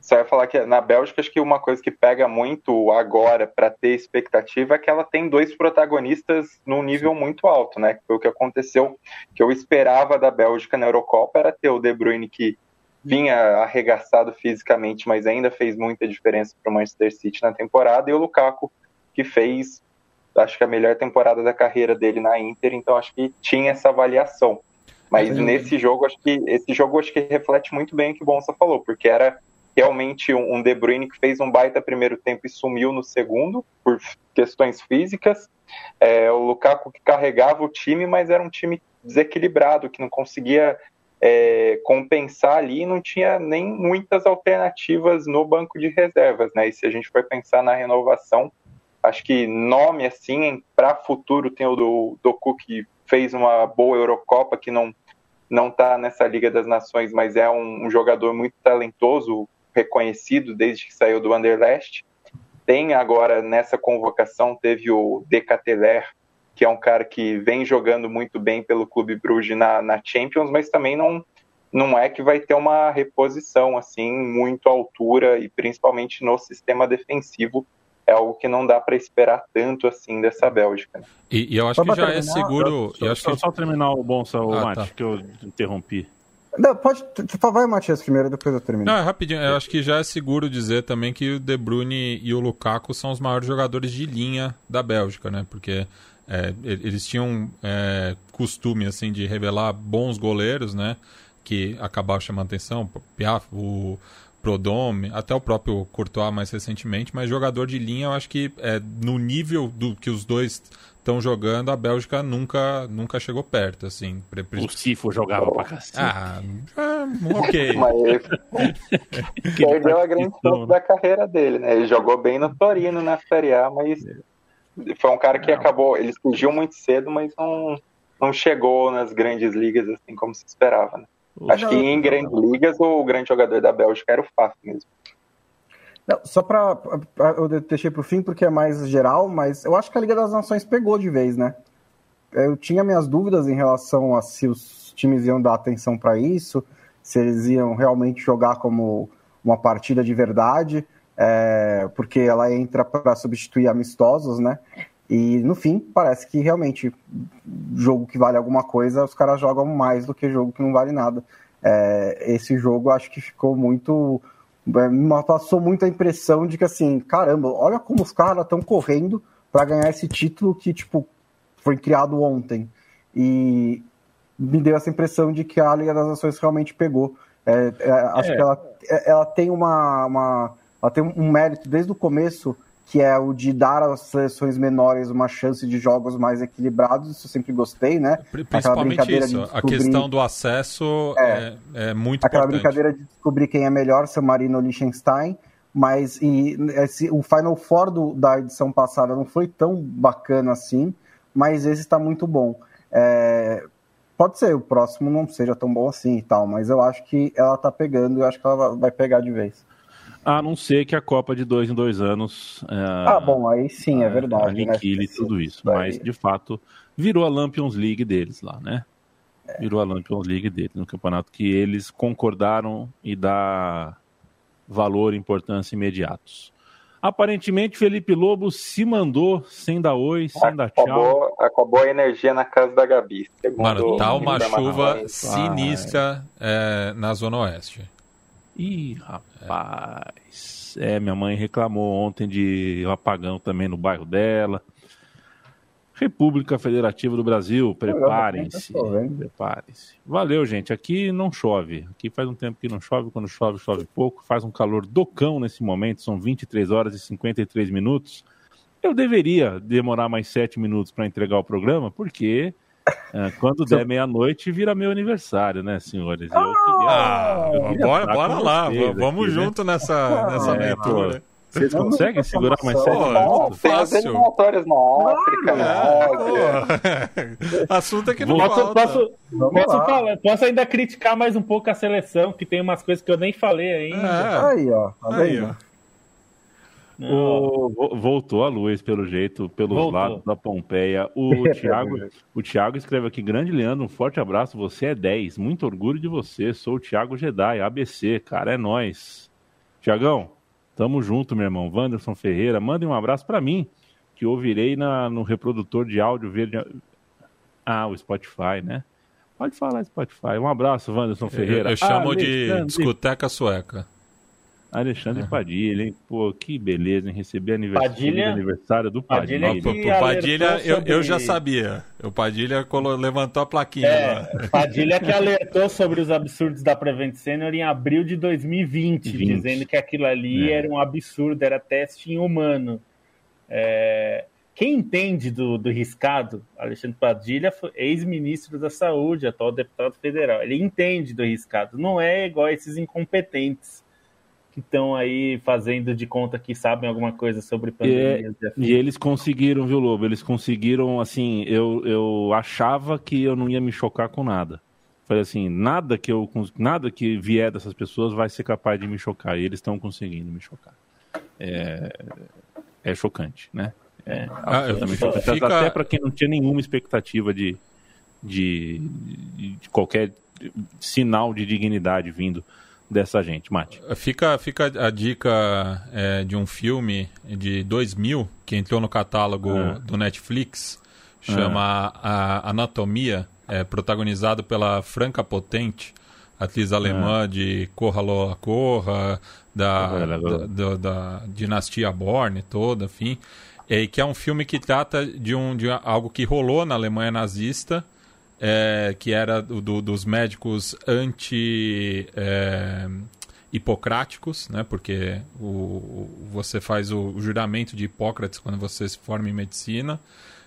só ia falar que na Bélgica, acho que uma coisa que pega muito agora para ter expectativa é que ela tem dois protagonistas num nível muito alto, né? Foi o que aconteceu, que eu esperava da Bélgica na Eurocopa era ter o De Bruyne que vinha arregaçado fisicamente, mas ainda fez muita diferença para o Manchester City na temporada, e o Lukaku que fez, acho que a melhor temporada da carreira dele na Inter, então acho que tinha essa avaliação. Mas nesse jogo, acho que esse jogo acho que reflete muito bem o que o Bonsa falou, porque era realmente um De Bruyne que fez um baita primeiro tempo e sumiu no segundo por questões físicas. É, o Lukaku que carregava o time, mas era um time desequilibrado, que não conseguia é, compensar ali e não tinha nem muitas alternativas no banco de reservas. Né? E se a gente for pensar na renovação, acho que nome assim para futuro tem o do Doku que fez uma boa Eurocopa que não não está nessa Liga das Nações, mas é um, um, jogador muito talentoso, reconhecido desde que saiu do Anderlecht. Tem agora nessa convocação, teve o Decateler, que é um cara que vem jogando muito bem pelo Clube Bruges na, na Champions, mas também não, não é que vai ter uma reposição assim muito à altura e principalmente no sistema defensivo é algo que não dá para esperar tanto assim dessa Bélgica. Né? E, e, eu acho que já é seguro. Eu, eu acho que... só terminar o bom, o ah, Mate, tá. que eu interrompi. Não, pode. Vai, Matias, primeiro, depois eu termino. Não, é rapidinho. Eu acho que já é seguro dizer também que o De Bruyne e o Lukaku são os maiores jogadores de linha da Bélgica, né? Porque é, eles tinham é, costume, assim, de revelar bons goleiros, né? Que acabaram chamando atenção. O Prodome, até o próprio Courtois mais recentemente. Mas jogador de linha, eu acho que é, no nível do que os dois estão jogando, a Bélgica nunca, nunca chegou perto, assim. O Sifo jogava pra cacete. Ah, ah ok. Mas perdeu a grande parte né? da carreira dele, né? Ele jogou bem no Torino na Série A, mas foi um cara que não. acabou, ele surgiu muito cedo, mas não, não chegou nas grandes ligas assim como se esperava, né? Acho que em grandes ligas o grande jogador da Bélgica era o Faf mesmo. Não, só para eu deixei para o fim porque é mais geral, mas eu acho que a Liga das Nações pegou de vez, né? Eu tinha minhas dúvidas em relação a se os times iam dar atenção para isso, se eles iam realmente jogar como uma partida de verdade, é, porque ela entra para substituir amistosos, né? E no fim, parece que realmente jogo que vale alguma coisa, os caras jogam mais do que jogo que não vale nada. É, esse jogo acho que ficou muito é, me passou muito a impressão de que assim, caramba, olha como os caras estão correndo para ganhar esse título que tipo foi criado ontem. E me deu essa impressão de que a Liga das Nações realmente pegou. É, é, acho é. que ela, é, ela tem uma, uma, ela tem um mérito desde o começo que é o de dar às seleções menores uma chance de jogos mais equilibrados, isso eu sempre gostei, né? Principalmente isso, descobrir... a questão do acesso é, é, é muito aquela importante. brincadeira de descobrir quem é melhor, San Marino ou Liechtenstein, mas e, esse, o Final Four do, da edição passada não foi tão bacana assim, mas esse está muito bom. É, pode ser, o próximo não seja tão bom assim e tal, mas eu acho que ela tá pegando e eu acho que ela vai pegar de vez. A não ser que a Copa de dois em dois anos. É, ah, bom, aí sim, é verdade. Né? Aniquile né? tudo isso. Mas, de fato, virou a Lampions League deles lá, né? É. Virou a Lampions League deles, no campeonato que eles concordaram e dá valor e importância imediatos. Aparentemente, Felipe Lobo se mandou sem dar oi, sem dar tchau. Acabou a energia na casa da Gabi. Mano, tá uma chuva sinistra é, na Zona Oeste. Ih, rapaz. É. é, minha mãe reclamou ontem de um apagão também no bairro dela. República Federativa do Brasil, preparem-se. Preparem-se. Valeu, gente. Aqui não chove. Aqui faz um tempo que não chove. Quando chove, chove pouco. Faz um calor do cão nesse momento. São 23 horas e 53 minutos. Eu deveria demorar mais 7 minutos para entregar o programa, porque é, quando der meia-noite, vira meu aniversário, né, senhores? Eu queria, ah, eu queria bora, bora lá, vamos aqui, né? junto né? nessa, nessa é, aventura. Vocês conseguem segurar mais sete minutos? Fácil. Tem eliminatórias na África, na Assunto é que não posso, falta. Posso, posso, falar, posso, ainda criticar mais um pouco a seleção, que tem umas coisas que eu nem falei ainda. É. Aí, ó. Tá aí, ó. O, voltou a luz, pelo jeito, pelos voltou. lados da Pompeia. O Thiago, o Thiago escreve aqui: Grande Leandro, um forte abraço. Você é 10. Muito orgulho de você. Sou o Thiago Jedi, ABC. Cara, é nós. Tiagão, tamo junto, meu irmão. Wanderson Ferreira, mandem um abraço para mim, que ouvirei na, no reprodutor de áudio verde. Ah, o Spotify, né? Pode falar, Spotify. Um abraço, Wanderson Ferreira. Eu, eu chamo ah, de discoteca sueca. Alexandre uhum. Padilha, hein? Pô, que beleza, hein? Receber aniversário, Padilha, aniversário do Padilha. Padilha, Padilha eu, eu, já sabia. O Padilha levantou a plaquinha. É, Padilha que alertou sobre os absurdos da Prevent Senior em abril de 2020, 20. dizendo que aquilo ali é. era um absurdo, era teste em humano. É... Quem entende do, do riscado, Alexandre Padilha, ex-ministro da Saúde, atual deputado federal, ele entende do riscado. Não é igual esses incompetentes que estão aí fazendo de conta que sabem alguma coisa sobre pandemias. E, é, e, eles conseguiram, viu, Lobo? Eles conseguiram, assim, eu, eu achava que eu não ia me chocar com nada. Falei assim, nada que eu nada que vier dessas pessoas vai ser capaz de me chocar. E eles estão conseguindo me chocar. É, é chocante, né? É ah, chocante. Fica... Até para quem não tinha nenhuma expectativa de, de, de qualquer sinal de dignidade vindo dessa gente, Mate. Fica, fica a dica é, de um filme de 2000 que entrou no catálogo ah. do Netflix, chama ah. a Anatomia, é, protagonizado pela Franca Potente, atriz alemã ah. de Corra Lola Corra, da, da, da, da, dinastia Borne toda, enfim. E que é um filme que trata de, um, de algo que rolou na Alemanha nazista, é, que era do, dos médicos anti é, hipocráticos, né? Porque o, você faz o, o, juramento de Hipócrates quando você se forma em medicina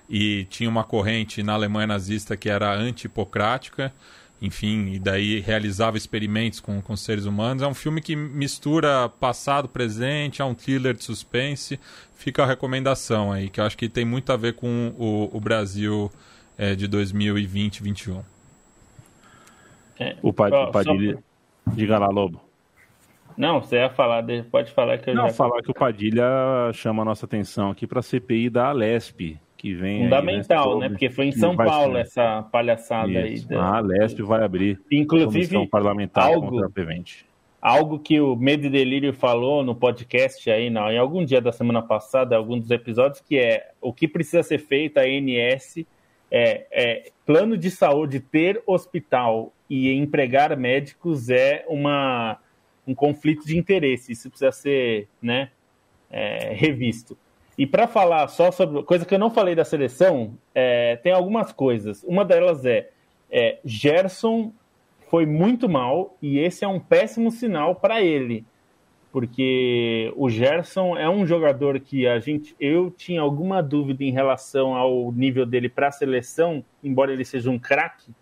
e tinha uma corrente na Alemanha nazista que era anti-hipocrática, enfim, e daí realizava experimentos com, com seres humanos. É um filme que mistura passado, presente, é um thriller de suspense. Fica a recomendação aí, que eu acho que tem muito a ver com o, o Brasil é, de 2020 2021. É, o Padilha. Só... Diga lá, Lobo. Não, você ia falar, pode falar que eu Não, já... falar que o Padilha chama a nossa atenção aqui para a CPI da Alesp, que vem Fundamental, aí, né? Porque foi em São Paulo ser. essa palhaçada Isso. aí. Da... A Alesp vai abrir Inclusive, parlamentar algo, contra a Prevent. Algo que o Medo e Delírio falou no podcast aí, não, em algum dia da semana passada, algum dos episódios, que é o que precisa ser feito, a ANS é, é, plano de saúde, ter hospital e empregar médicos é uma, um conflito de interesse. Isso precisa ser né, é, revisto. E para falar só sobre coisa que eu não falei da seleção, é, tem algumas coisas. Uma delas é, é Gerson foi muito mal e esse é um péssimo sinal para ele, porque o Gerson é um jogador que a gente eu tinha alguma dúvida em relação ao nível dele para a seleção, embora ele seja um craque,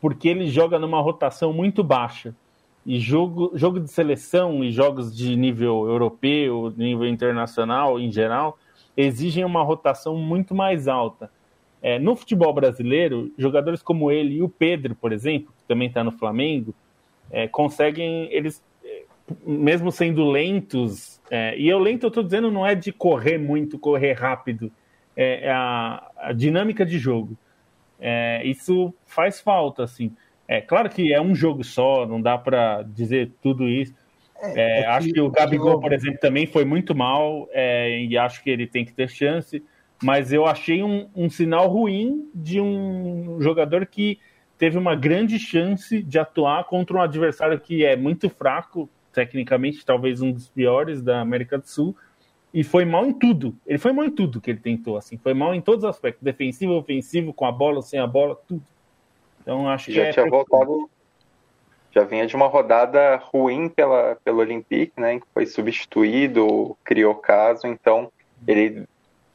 porque ele joga numa rotação muito baixa. E jogo, jogo de seleção e jogos de nível europeu, nível internacional em geral, exigem uma rotação muito mais alta. É, no futebol brasileiro, jogadores como ele e o Pedro, por exemplo, que também está no Flamengo, é, conseguem, eles, mesmo sendo lentos, é, e eu lento eu estou dizendo não é de correr muito, correr rápido, é, é a, a dinâmica de jogo. É, isso faz falta, assim. É claro que é um jogo só, não dá para dizer tudo isso. É, é, é acho que o Gabigol, por exemplo, também foi muito mal e acho que ele tem que ter chance. Mas eu achei um, um, sinal ruim de um jogador que teve uma grande chance de atuar contra um adversário que é muito fraco, tecnicamente, talvez um dos piores da América do Sul, e foi mal em tudo. Ele foi mal em tudo que ele tentou, assim, foi mal em todos os aspectos, defensivo, ofensivo, com a bola, sem a bola, tudo. Então acho que já é tinha voltado, já vinha de uma rodada ruim pela, pelo Olympique, né? Que foi substituído, criou caso, então ele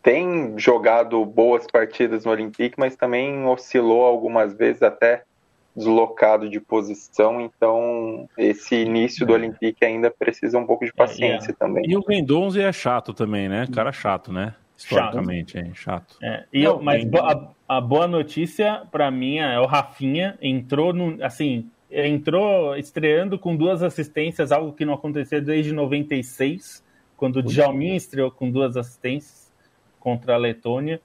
tem jogado boas partidas no Olympique, mas também oscilou algumas vezes até deslocado de posição, então esse início do Olympique ainda precisa um pouco de paciência é, é. também. E o Mendonça é chato também, né? Cara chato, né? Historicamente, chato. é chato. É, e eu, mas a, a, boa notícia para mim é o Rafinha entrou no, assim, entrou estreando com duas assistências, algo que não acontecia desde 96, quando o Djalmin estreou com duas assistências contra a Letônia,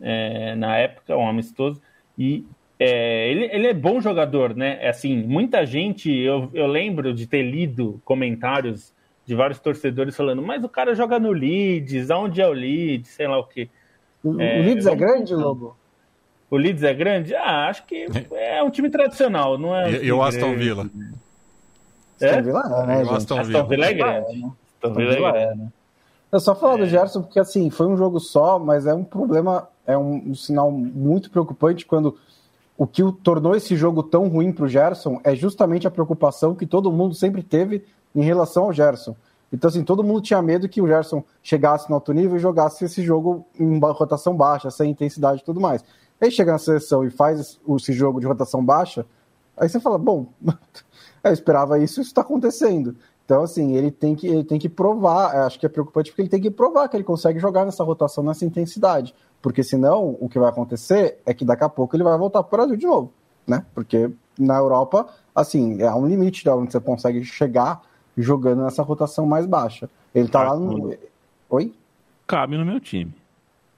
é, na época, um amistoso, e é, ele, ele, é bom jogador, né? É assim, muita gente, eu, eu lembro de ter lido comentários de vários torcedores falando, mas o cara joga no Leeds, aonde é o Leeds, sei lá o quê. O, é, o Leeds é grande, Lobo? O Leeds é grande? Ah, acho que é um time tradicional, não é? Um e, o Aston Villa? É? Aston Villa é, né, gente? Aston, Aston Villa é grande. Aston Villa é, né? Eu só falar é. do Gerson porque, assim, foi um jogo só, mas é um problema, é um, um sinal muito preocupante quando o que o tornou esse jogo tão ruim para o Gerson é justamente a preocupação que todo mundo sempre teve em relação ao Gerson. Então, assim, todo mundo tinha medo que o Gerson chegasse no alto nível e jogasse esse jogo em rotação baixa, sem intensidade e tudo mais. Aí chega na seleção e faz esse jogo de rotação baixa, aí você fala, bom, eu esperava isso, isso está acontecendo. Então, assim, ele tem que, ele tem que provar, acho que é preocupante porque ele tem que provar que ele consegue jogar nessa rotação, nessa intensidade. Porque senão, o que vai acontecer é que daqui a pouco ele vai voltar para o Brasil de novo, né? Porque na Europa, assim, há um limite de onde você consegue chegar jogando nessa rotação mais baixa. Ele tá lá no. Oi? Cabe no meu time.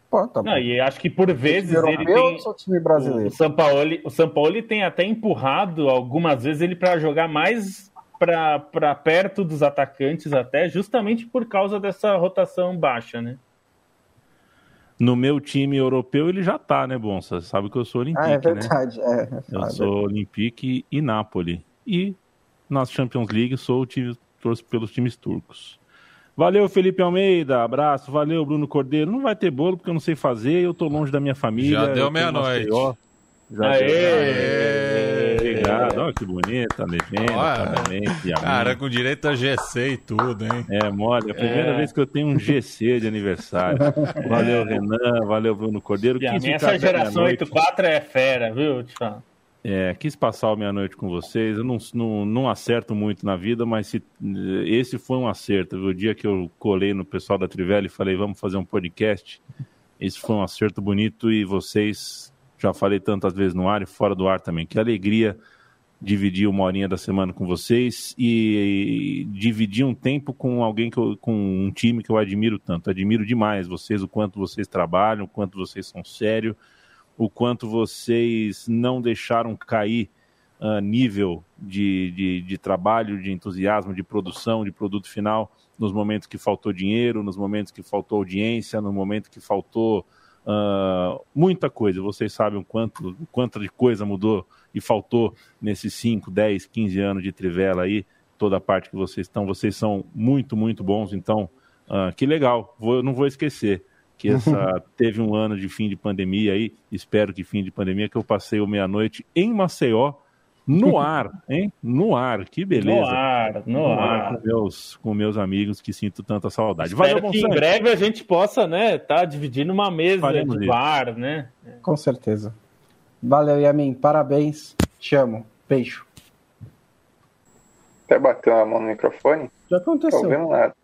Pô, tá Não, e acho que por vezes ele tem. time brasileiro? O São Paulo, o São Paulo tem até empurrado algumas vezes ele para jogar mais para perto dos atacantes, até justamente por causa dessa rotação baixa, né? No meu time europeu ele já tá, né, Bonsa? Sabe que eu sou Olympique, ah, é né? verdade, né? É, eu sou Olympique e Napoli. E na Champions League sou o time, torço pelos times turcos. Valeu, Felipe Almeida. Abraço. Valeu, Bruno Cordeiro. Não vai ter bolo porque eu não sei fazer. Eu tô longe da minha família. Já deu meia-noite. Já Aê! Aê! Obrigado. Olha que bonita a legenda. Olha, cara, com direito a GC e tudo, hein? É, mole. É a primeira é. vez que eu tenho um GC de aniversário. Valeu, Renan. Valeu, Bruno Cordeiro. E essa geração 84 é fera, viu? É, quis passar a meia-noite com vocês. Eu não, não, não, acerto muito na vida, mas se, esse foi um acerto. O dia que eu colei no pessoal da Trivela e falei, vamos fazer um podcast, esse foi um acerto bonito e vocês, já falei tantas vezes no ar e fora do ar também. Que alegria dividir uma horinha da semana com vocês e, e dividir um tempo com alguém que eu, com um time que eu admiro tanto. Admiro demais vocês, o quanto vocês trabalham, o quanto vocês são sérios o quanto vocês não deixaram cair uh, nível de, de, de, trabalho, de entusiasmo, de produção, de produto final, nos momentos que faltou dinheiro, nos momentos que faltou audiência, no momento que faltou uh, muita coisa. Vocês sabem o quanto, o quanto de coisa mudou e faltou nesses 5, 10, 15 anos de Trivela aí, toda a parte que vocês estão. Vocês são muito, muito bons, então, uh, que legal, vou, não vou esquecer que essa teve um ano de fim de pandemia aí, espero que fim de pandemia, que eu passei o meia-noite em Maceió no ar, hein? No ar, que beleza. No ar, no, no ar. ar. Com meus, com meus amigos que sinto tanta saudade. Espero Valeu, que em breve a gente possa, né, tá dividindo uma mesa Faremos de bar, né? Com certeza. Valeu, Yamin. Parabéns. Te amo. Beijo. Até bateu a mão no microfone? Já aconteceu. Não tô ouvindo nada.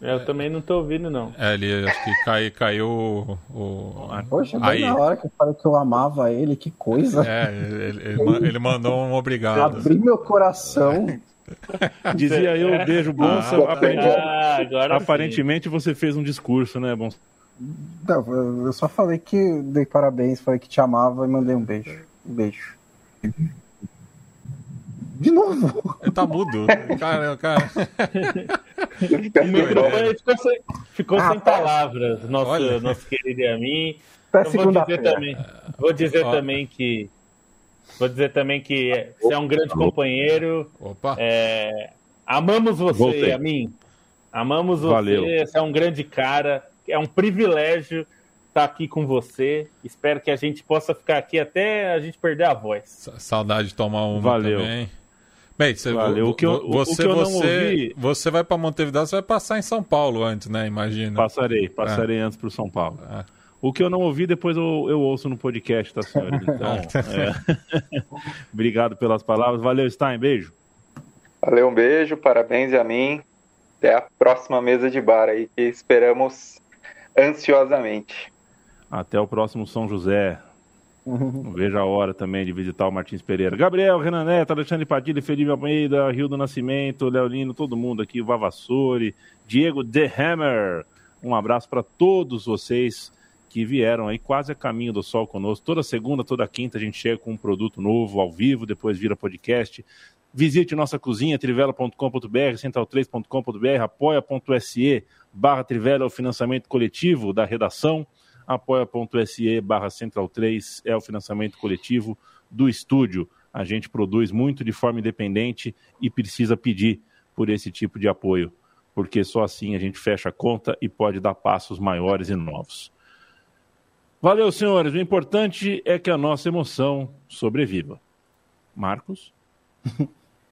Eu também não tô ouvindo, não. É, ele acho que cai, caiu o. o... Poxa, Aí... na hora que eu falei que eu amava ele, que coisa. É, ele, ele, ele mandou um obrigado. Abri meu coração. Dizia eu, beijo, bom. Ah, aparentemente, ah, aparentemente você fez um discurso, né, bom? Não, eu só falei que dei parabéns, falei que te amava e mandei um beijo. Um beijo. De novo. Ele tá mudo. Cara, cara. o microfone ficou sem, ficou ah, sem tá. palavras, nosso, nosso querido e a mim. Até vou dizer também, vou dizer também que vou dizer também que você é um grande companheiro. Opa. É, amamos você Voltei. a mim. Amamos você. Valeu. Você é um grande cara. É um privilégio estar aqui com você. Espero que a gente possa ficar aqui até a gente perder a voz. Saudade de tomar uma Valeu. também. Bem, você, Valeu. O que eu, você, o que eu você, ouvi... você vai para Montevideo, você vai passar em São Paulo antes, né? Imagina. Passarei, passarei é. antes para São Paulo. É. O que eu não ouvi, depois eu, eu ouço no podcast, tá, senhores? Então, é. Obrigado pelas palavras. Valeu, Stein. Beijo. Valeu, um beijo. Parabéns a mim. Até a próxima mesa de bar aí, que esperamos ansiosamente. Até o próximo São José. Não vejo a hora também de visitar o Martins Pereira. Gabriel, Renan Neto, Alexandre Padilha, Felipe Almeida, Rio do Nascimento, Leolino, todo mundo aqui, Vavassori, Diego The Hammer. Um abraço para todos vocês que vieram aí quase a caminho do sol conosco. Toda segunda, toda quinta a gente chega com um produto novo ao vivo, depois vira podcast. Visite nossa cozinha, trivela.com.br, central3.com.br, apoia.se barra Trivela, o financiamento coletivo da redação apoia.se barra Central 3 é o financiamento coletivo do estúdio. A gente produz muito de forma independente e precisa pedir por esse tipo de apoio, porque só assim a gente fecha a conta e pode dar passos maiores e novos. Valeu, senhores. O importante é que a nossa emoção sobreviva. Marcos?